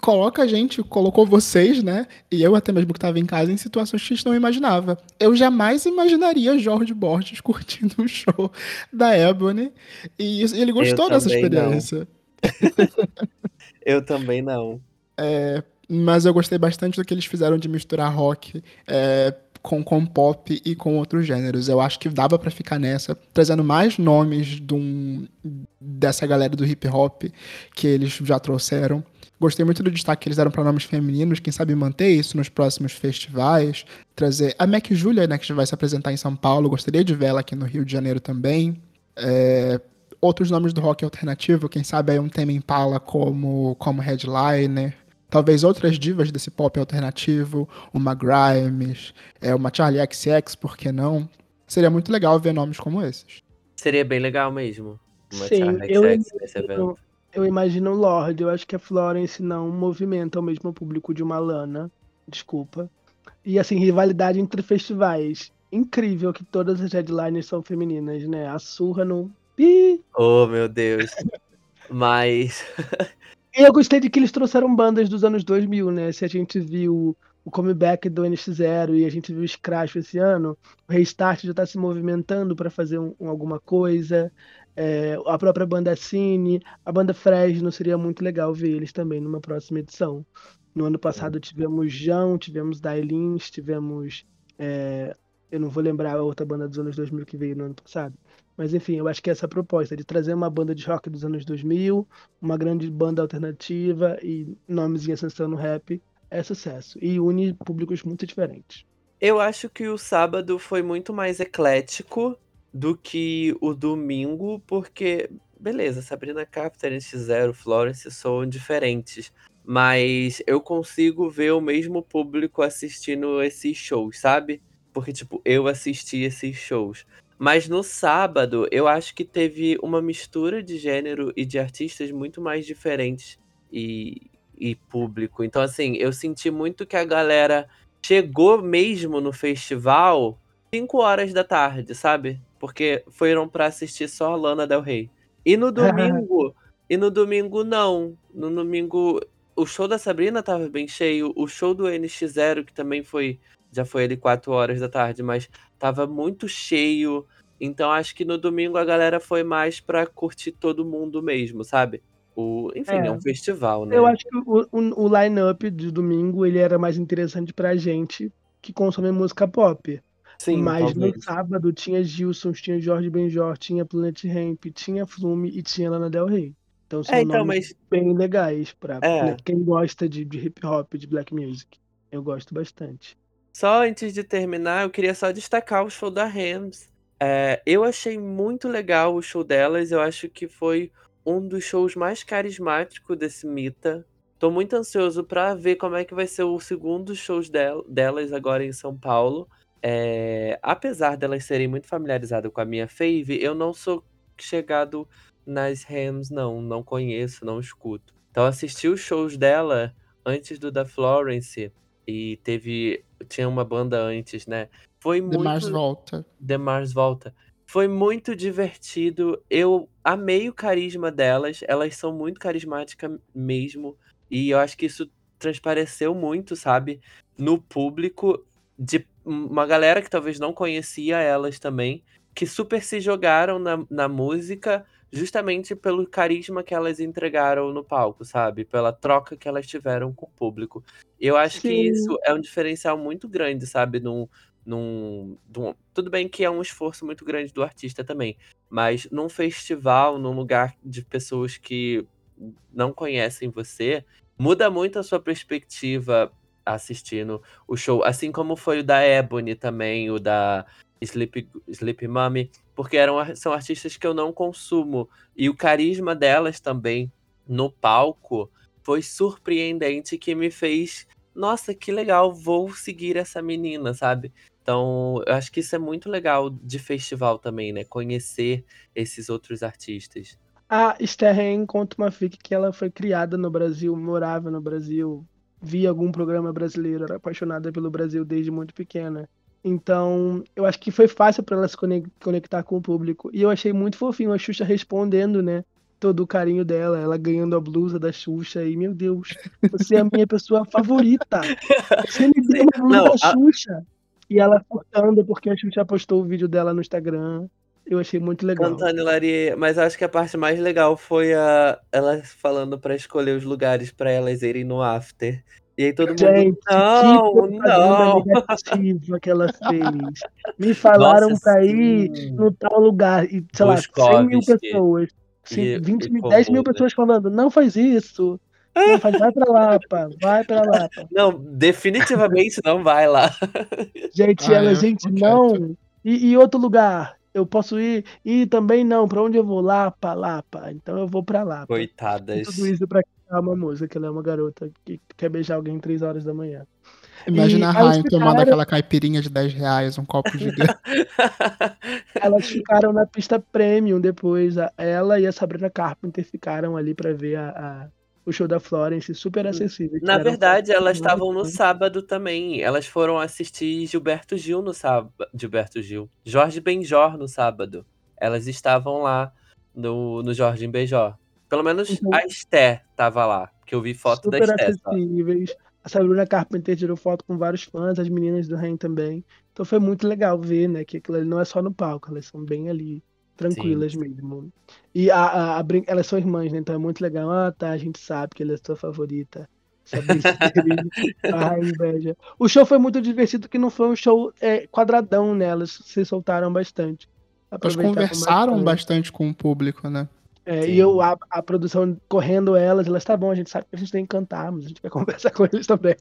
coloca a gente, colocou vocês, né? E eu até mesmo que estava em casa, em situações que a gente não imaginava. Eu jamais imaginaria Jorge Borges curtindo um show da Ebony. E ele gostou dessa experiência. Eu também não. Mas eu gostei bastante do que eles fizeram de misturar rock é, com, com pop e com outros gêneros. Eu acho que dava pra ficar nessa, trazendo mais nomes de um- dessa galera do hip hop que eles já trouxeram. Gostei muito do destaque que eles deram pra nomes femininos, quem sabe manter isso nos próximos festivais. Trazer a Mac Julia, né, que vai se apresentar em São Paulo, gostaria de ver ela aqui no Rio de Janeiro também. É, outros nomes do rock alternativo, quem sabe aí um Tame Impala como, como headliner. Talvez outras divas desse pop alternativo, uma Grimes, é, uma Charlie XX, por que não? Seria muito legal ver nomes como esses. Seria bem legal mesmo. Uma Sim, Charlie eu XX nesse evento. Eu, imagino o Lorde. Eu acho que a Florence não movimenta o mesmo público de uma Lana. Desculpa. E assim, rivalidade entre festivais. Incrível que todas as headliners são femininas, né? A surra no. Oh, meu Deus. Mas. Eu gostei de que eles trouxeram bandas dos anos 2000, né? Se a gente viu o comeback do NX0 e a gente viu o Scratch esse ano, o Restart já tá se movimentando para fazer um- um alguma coisa. É, a própria banda Cine, a banda Fresno, seria muito legal ver eles também numa próxima edição. No ano passado tivemos João, tivemos Dailins, tivemos. é, eu não vou lembrar a outra banda dos anos 2000 que veio no ano passado. Mas enfim, eu acho que essa proposta de trazer uma banda de rock dos anos 2000, uma grande banda alternativa e nomes em ascensão no rap é sucesso. E une públicos muito diferentes. Eu acho que o sábado foi muito mais eclético do que o domingo, porque, beleza, Sabrina Carpenter, NX0, Florence são diferentes. Mas eu consigo ver o mesmo público assistindo esses shows, sabe? Porque, tipo, eu assisti esses shows. Mas no sábado, eu acho que teve uma mistura de gênero e de artistas muito mais diferentes e, e público. Então, assim, eu senti muito que a galera chegou mesmo no festival 5 horas da tarde, sabe? Porque foram pra assistir só a Lana Del Rey. E no domingo, e no domingo não. No domingo o show da Sabrina tava bem cheio, o show do NX0 que também foi já foi ali 4 horas da tarde, mas tava muito cheio. Então acho que no domingo a galera foi mais pra curtir todo mundo mesmo, sabe? O, enfim, é, É. um festival, né? Eu acho que o, o, o line-up de domingo ele era mais interessante pra gente que consome música pop. Sim, Mas talvez. no sábado tinha Gilson, tinha Jorge Benjor, tinha Planet Ramp, tinha Flume e tinha Lana Del Rey. Então são É, então, nomes mas bem legais pra É. né, quem gosta de, de hip hop, de black music. Eu gosto bastante. Só antes de terminar, eu queria só destacar o show da Rams. É, eu achei muito legal o show delas. Eu acho que foi um dos shows mais carismáticos desse Mita. Tô muito ansioso pra ver como é que vai ser o segundo shows del delas agora em São Paulo. Eh, apesar delas serem muito familiarizadas com a minha fave, eu não sou chegado nas Hams não, não conheço, não escuto. Então assisti os shows dela antes do da Florence e teve tinha uma banda antes, né. Foi The Mars muito volta. The Mars volta. Foi muito divertido, eu amei o carisma delas, elas são muito carismática mesmo, e eu acho que isso transpareceu muito, sabe, no público de uma galera que talvez não conhecia elas também, que super se jogaram na na música, justamente pelo carisma que elas entregaram no palco, sabe, pela troca que elas tiveram com o público. Eu acho que Sim. isso é um diferencial muito grande, sabe, num num dum tudo bem que é um esforço muito grande do artista também, mas num festival, num lugar de pessoas que não conhecem você, muda muito a sua perspectiva assistindo o show, assim como foi o da Ebony também, o da Sleep Sleep Mummy, porque eram são artistas que eu não consumo, e o carisma delas também no palco foi surpreendente que me fez: "Nossa, que legal, vou seguir essa menina", sabe. Então, eu acho que isso é muito legal de festival também, né, conhecer esses outros artistas. A Esther Reim conta uma fic que ela foi criada no Brasil, morava no Brasil, via algum programa brasileiro, era apaixonada pelo Brasil desde muito pequena. Então, eu acho que foi fácil pra ela se conec conectar com o público. E eu achei muito fofinho a Xuxa respondendo, né, todo o carinho dela, ela ganhando a blusa da Xuxa e, meu Deus, você é a minha pessoa favorita. Você me deu uma blusa não, da a Xuxa. E ela surtando porque a Xuxa postou o vídeo dela no Instagram. Eu achei muito legal. Cantando Hilarie mas acho que a parte mais legal foi a elas falando pra escolher os lugares pra elas irem no after. E aí todo mundo: Gente, que "Não, propaganda não". negativa que ela fez. Me falaram Nossa, pra ir sim. no tal lugar e, sei lá, 100.000 Boscovski pessoas, cin e vinte e mil, 10.000 Pomuda. pessoas falando: "Não faz isso, não faz, vai pra Lapa, vai pra Lapa". Não, definitivamente não vai lá. Gente, Ah, ela: eu "Gente, não, e e outro lugar, eu posso ir? Ih, também não, pra onde eu vou? Lapa, Lapa, então eu vou pra Lapa". E tudo Coitadas. isso pra cantar uma música, que ela é uma garota que quer beijar alguém 3h. Imagina E a Haim tomando aquela caipirinha de R$10, um copo gigante. Elas ficaram na pista premium depois, ela e a Sabrina Carpenter ficaram ali pra ver a a o show da Florence, super acessível, Na verdade, elas estavam no sábado também, elas foram assistir Gilberto Gil no sába Gilberto Gil, Jorge Benjor no sábado. Elas estavam lá no no Jorge Benjor. Pelo menos Uhum. a Esther estava lá, que eu vi foto da Super Esther só. acessíveis. A Sabrina Carpenter tirou foto com vários fãs, as meninas do Haim também. Então foi muito legal ver, né, que aquilo ali não é só no palco, elas são bem ali, tranquilas Sim. mesmo. E a a a brin elas são irmãs, né, então é muito legal: "Ah tá, a gente sabe que ela é sua favorita". Saber ai inveja. O show foi muito divertido que não foi um show, eh, quadradão, né, elas se soltaram bastante. Elas conversaram bastante. bastante com o público, né. É, e eu a a produção correndo elas, elas: "Tá bom, a gente sabe que a gente tem que cantar, mas a gente vai conversar com eles também".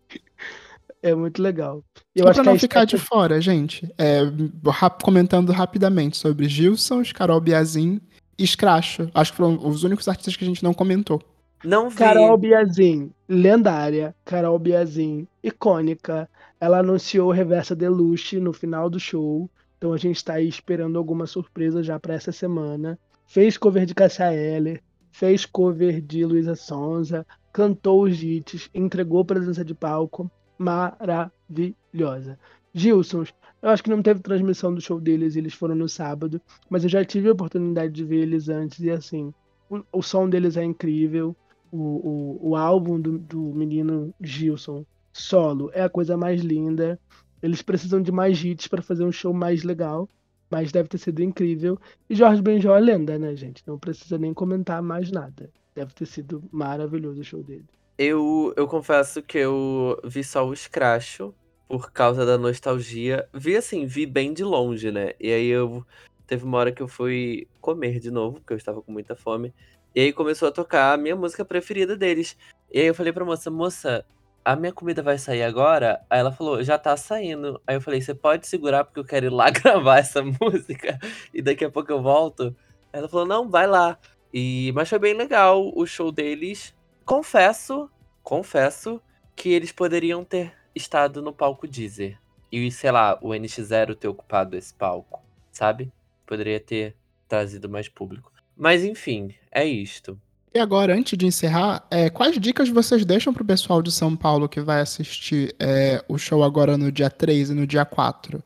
É muito legal. Eu Só acho pra não ficar Esther de fora, gente, eh, rap comentando rapidamente sobre Gilsons, Carol Biazin e Scratcho. Acho que foram os únicos artistas que a gente não comentou. Não vi. Carol Biazin, lendária. Carol Biazin, icônica. Ela anunciou Reversa Deluxe no final do show, então a gente tá aí esperando alguma surpresa já pra essa semana. Fez cover de Cássia Eller, fez cover de Luísa Sonza, cantou os hits, entregou presença de palco, maravilhosa. Gilsons, eu acho que não teve transmissão do show deles, eles foram no sábado, mas eu já tive a oportunidade de ver eles antes e assim, o o som deles é incrível, o o o álbum do do menino Gilson, solo, é a coisa mais linda. Eles precisam de mais hits pra fazer um show mais legal, mas deve ter sido incrível. E Jorge Benjor é lenda, né, gente, não precisa nem comentar mais nada. Deve ter sido maravilhoso o show dele. Eu eu confesso que eu vi só o Scratcho, por causa da nostalgia. Vi assim, vi bem de longe, né, e aí eu teve uma hora que eu fui comer de novo, porque eu estava com muita fome, e aí começou a tocar a minha música preferida deles. E aí eu falei pra moça: "Moça, a minha comida vai sair agora?" Aí ela falou: "Já tá saindo". Aí eu falei: "Você pode segurar, porque eu quero ir lá gravar essa música, e daqui a pouco eu volto?" Aí ela falou: "Não, vai lá". E mas foi bem legal o show deles. Confesso confesso que eles poderiam ter estado no palco Deezer. E, sei lá, o NX0 ter ocupado esse palco, sabe? Poderia ter trazido mais público. Mas enfim, é isto. E agora, antes de encerrar, é, quais dicas vocês deixam pro pessoal de São Paulo que vai assistir é, o show agora no dia 3 e no dia 4?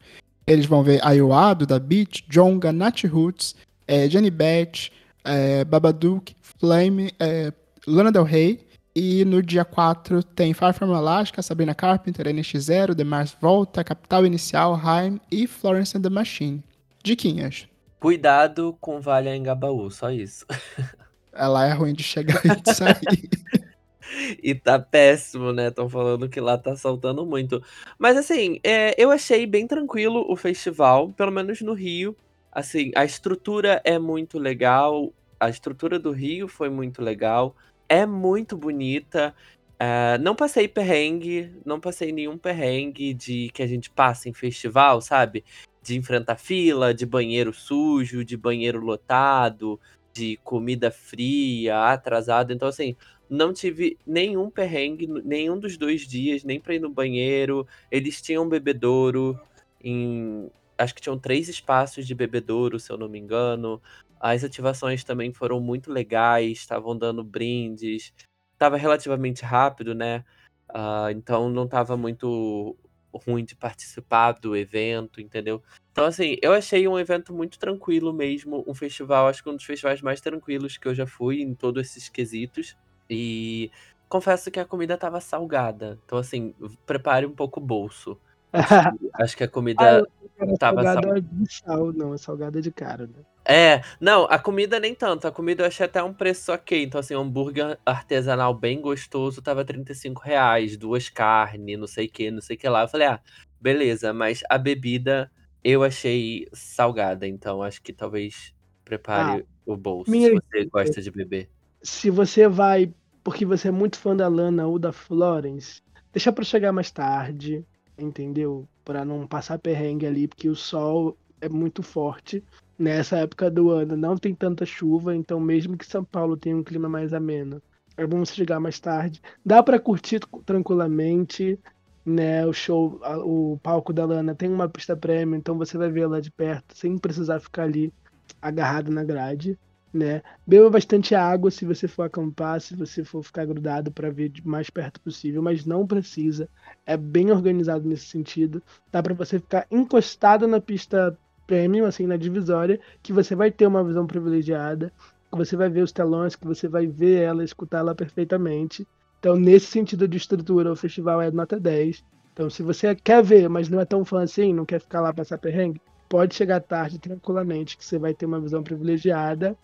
Eles vão ver Ayoado, da Beat, Jonga, Nat Roots, é, Jenny Beth, é, Babadook, Flame, é, Lana Del Rey. E no dia 4 tem Far From Alaska, Sabrina Carpenter, NX0, The Mars Volta, Capital Inicial, Haim e Florence and the Machine. Diquinhas. Cuidado com Vale Engabaú, só isso. Ela é ruim de chegar e de sair. e tá péssimo, né? Estão falando que lá tá saltando muito. Mas assim, é, eu achei bem tranquilo o festival, pelo menos no Rio. Assim, a estrutura é muito legal. A estrutura do Rio foi muito legal. É muito bonita. É, não passei perrengue, não passei nenhum perrengue de que a gente passa em festival, sabe? De enfrentar fila, de banheiro sujo, de banheiro lotado, de comida fria, atrasada. Então, assim, não tive nenhum perrengue, nenhum dos dois dias, nem pra ir no banheiro. Eles tinham bebedouro em. Acho que tinham três espaços de bebedouro, se eu não me engano. As ativações também foram muito legais, estavam dando brindes. Tava relativamente rápido, né? Uh, então não tava muito ruim de participar do evento, entendeu? Então, assim, eu achei um evento muito tranquilo mesmo. Um festival, acho que um dos festivais mais tranquilos que eu já fui em todos esses quesitos. E confesso que a comida tava salgada. Então, assim, prepare um pouco o bolso. Acho que, acho que a comida ah, tava salgada sal... de sal, não, é salgada de cara, né? É, não, a comida nem tanto. A comida eu achei até um preço ok. Então, assim, um hambúrguer artesanal bem gostoso tava 35 reais, duas carnes, não sei o que, não sei o que lá. Eu falei, ah, beleza, mas a bebida eu achei salgada, então acho que talvez prepare ah, o bolso se você gosta de beber. Se você vai porque você é muito fã da Lana ou da Florence, deixa para chegar mais tarde, entendeu? Para não passar perrengue ali, porque o sol é muito forte nessa época do ano. Não tem tanta chuva, então mesmo que São Paulo tenha um clima mais ameno, é você chegar mais tarde. Dá para curtir tranquilamente, né? O show, o palco da Lana tem uma pista premium, então você vai ver ela de perto sem precisar ficar ali agarrado na grade, né? Beba bastante água se você for acampar, se você for ficar grudado para ver de mais perto possível, mas não precisa. É bem organizado nesse sentido. Dá para você ficar encostado na pista premium, assim, na divisória, que você vai ter uma visão privilegiada, que você vai ver os telões, que você vai ver ela, escutar ela perfeitamente. Então, nesse sentido de estrutura, o festival é nota 10. Então, se você quer ver, mas não é tão fã assim, não quer ficar lá passar perrengue, pode chegar tarde tranquilamente, que você vai ter uma visão privilegiada.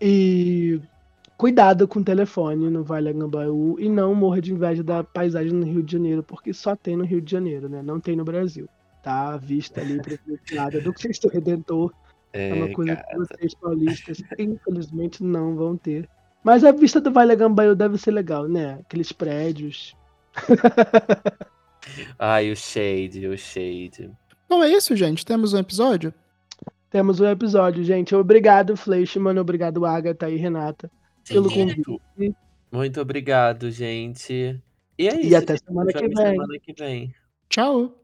E cuidado com o telefone no Vale Angambaú e não morra de inveja da paisagem no Rio de Janeiro, porque só tem no Rio de Janeiro, né? Não tem no Brasil. Tá? A vista ali privilegiada do Cristo Redentor é, é uma coisa cara. que vocês paulistas infelizmente não vão ter. Mas a vista do Vale Gambaio deve ser legal, né? Aqueles prédios. Ai, o shade, o shade. Bom, é isso, gente. Temos um episódio? Temos um episódio, gente. Obrigado, mano. Obrigado, Agatha e Renata, pelo convite. Muito obrigado, gente. E é isso. E até semana que, vem. semana que vem. Tchau.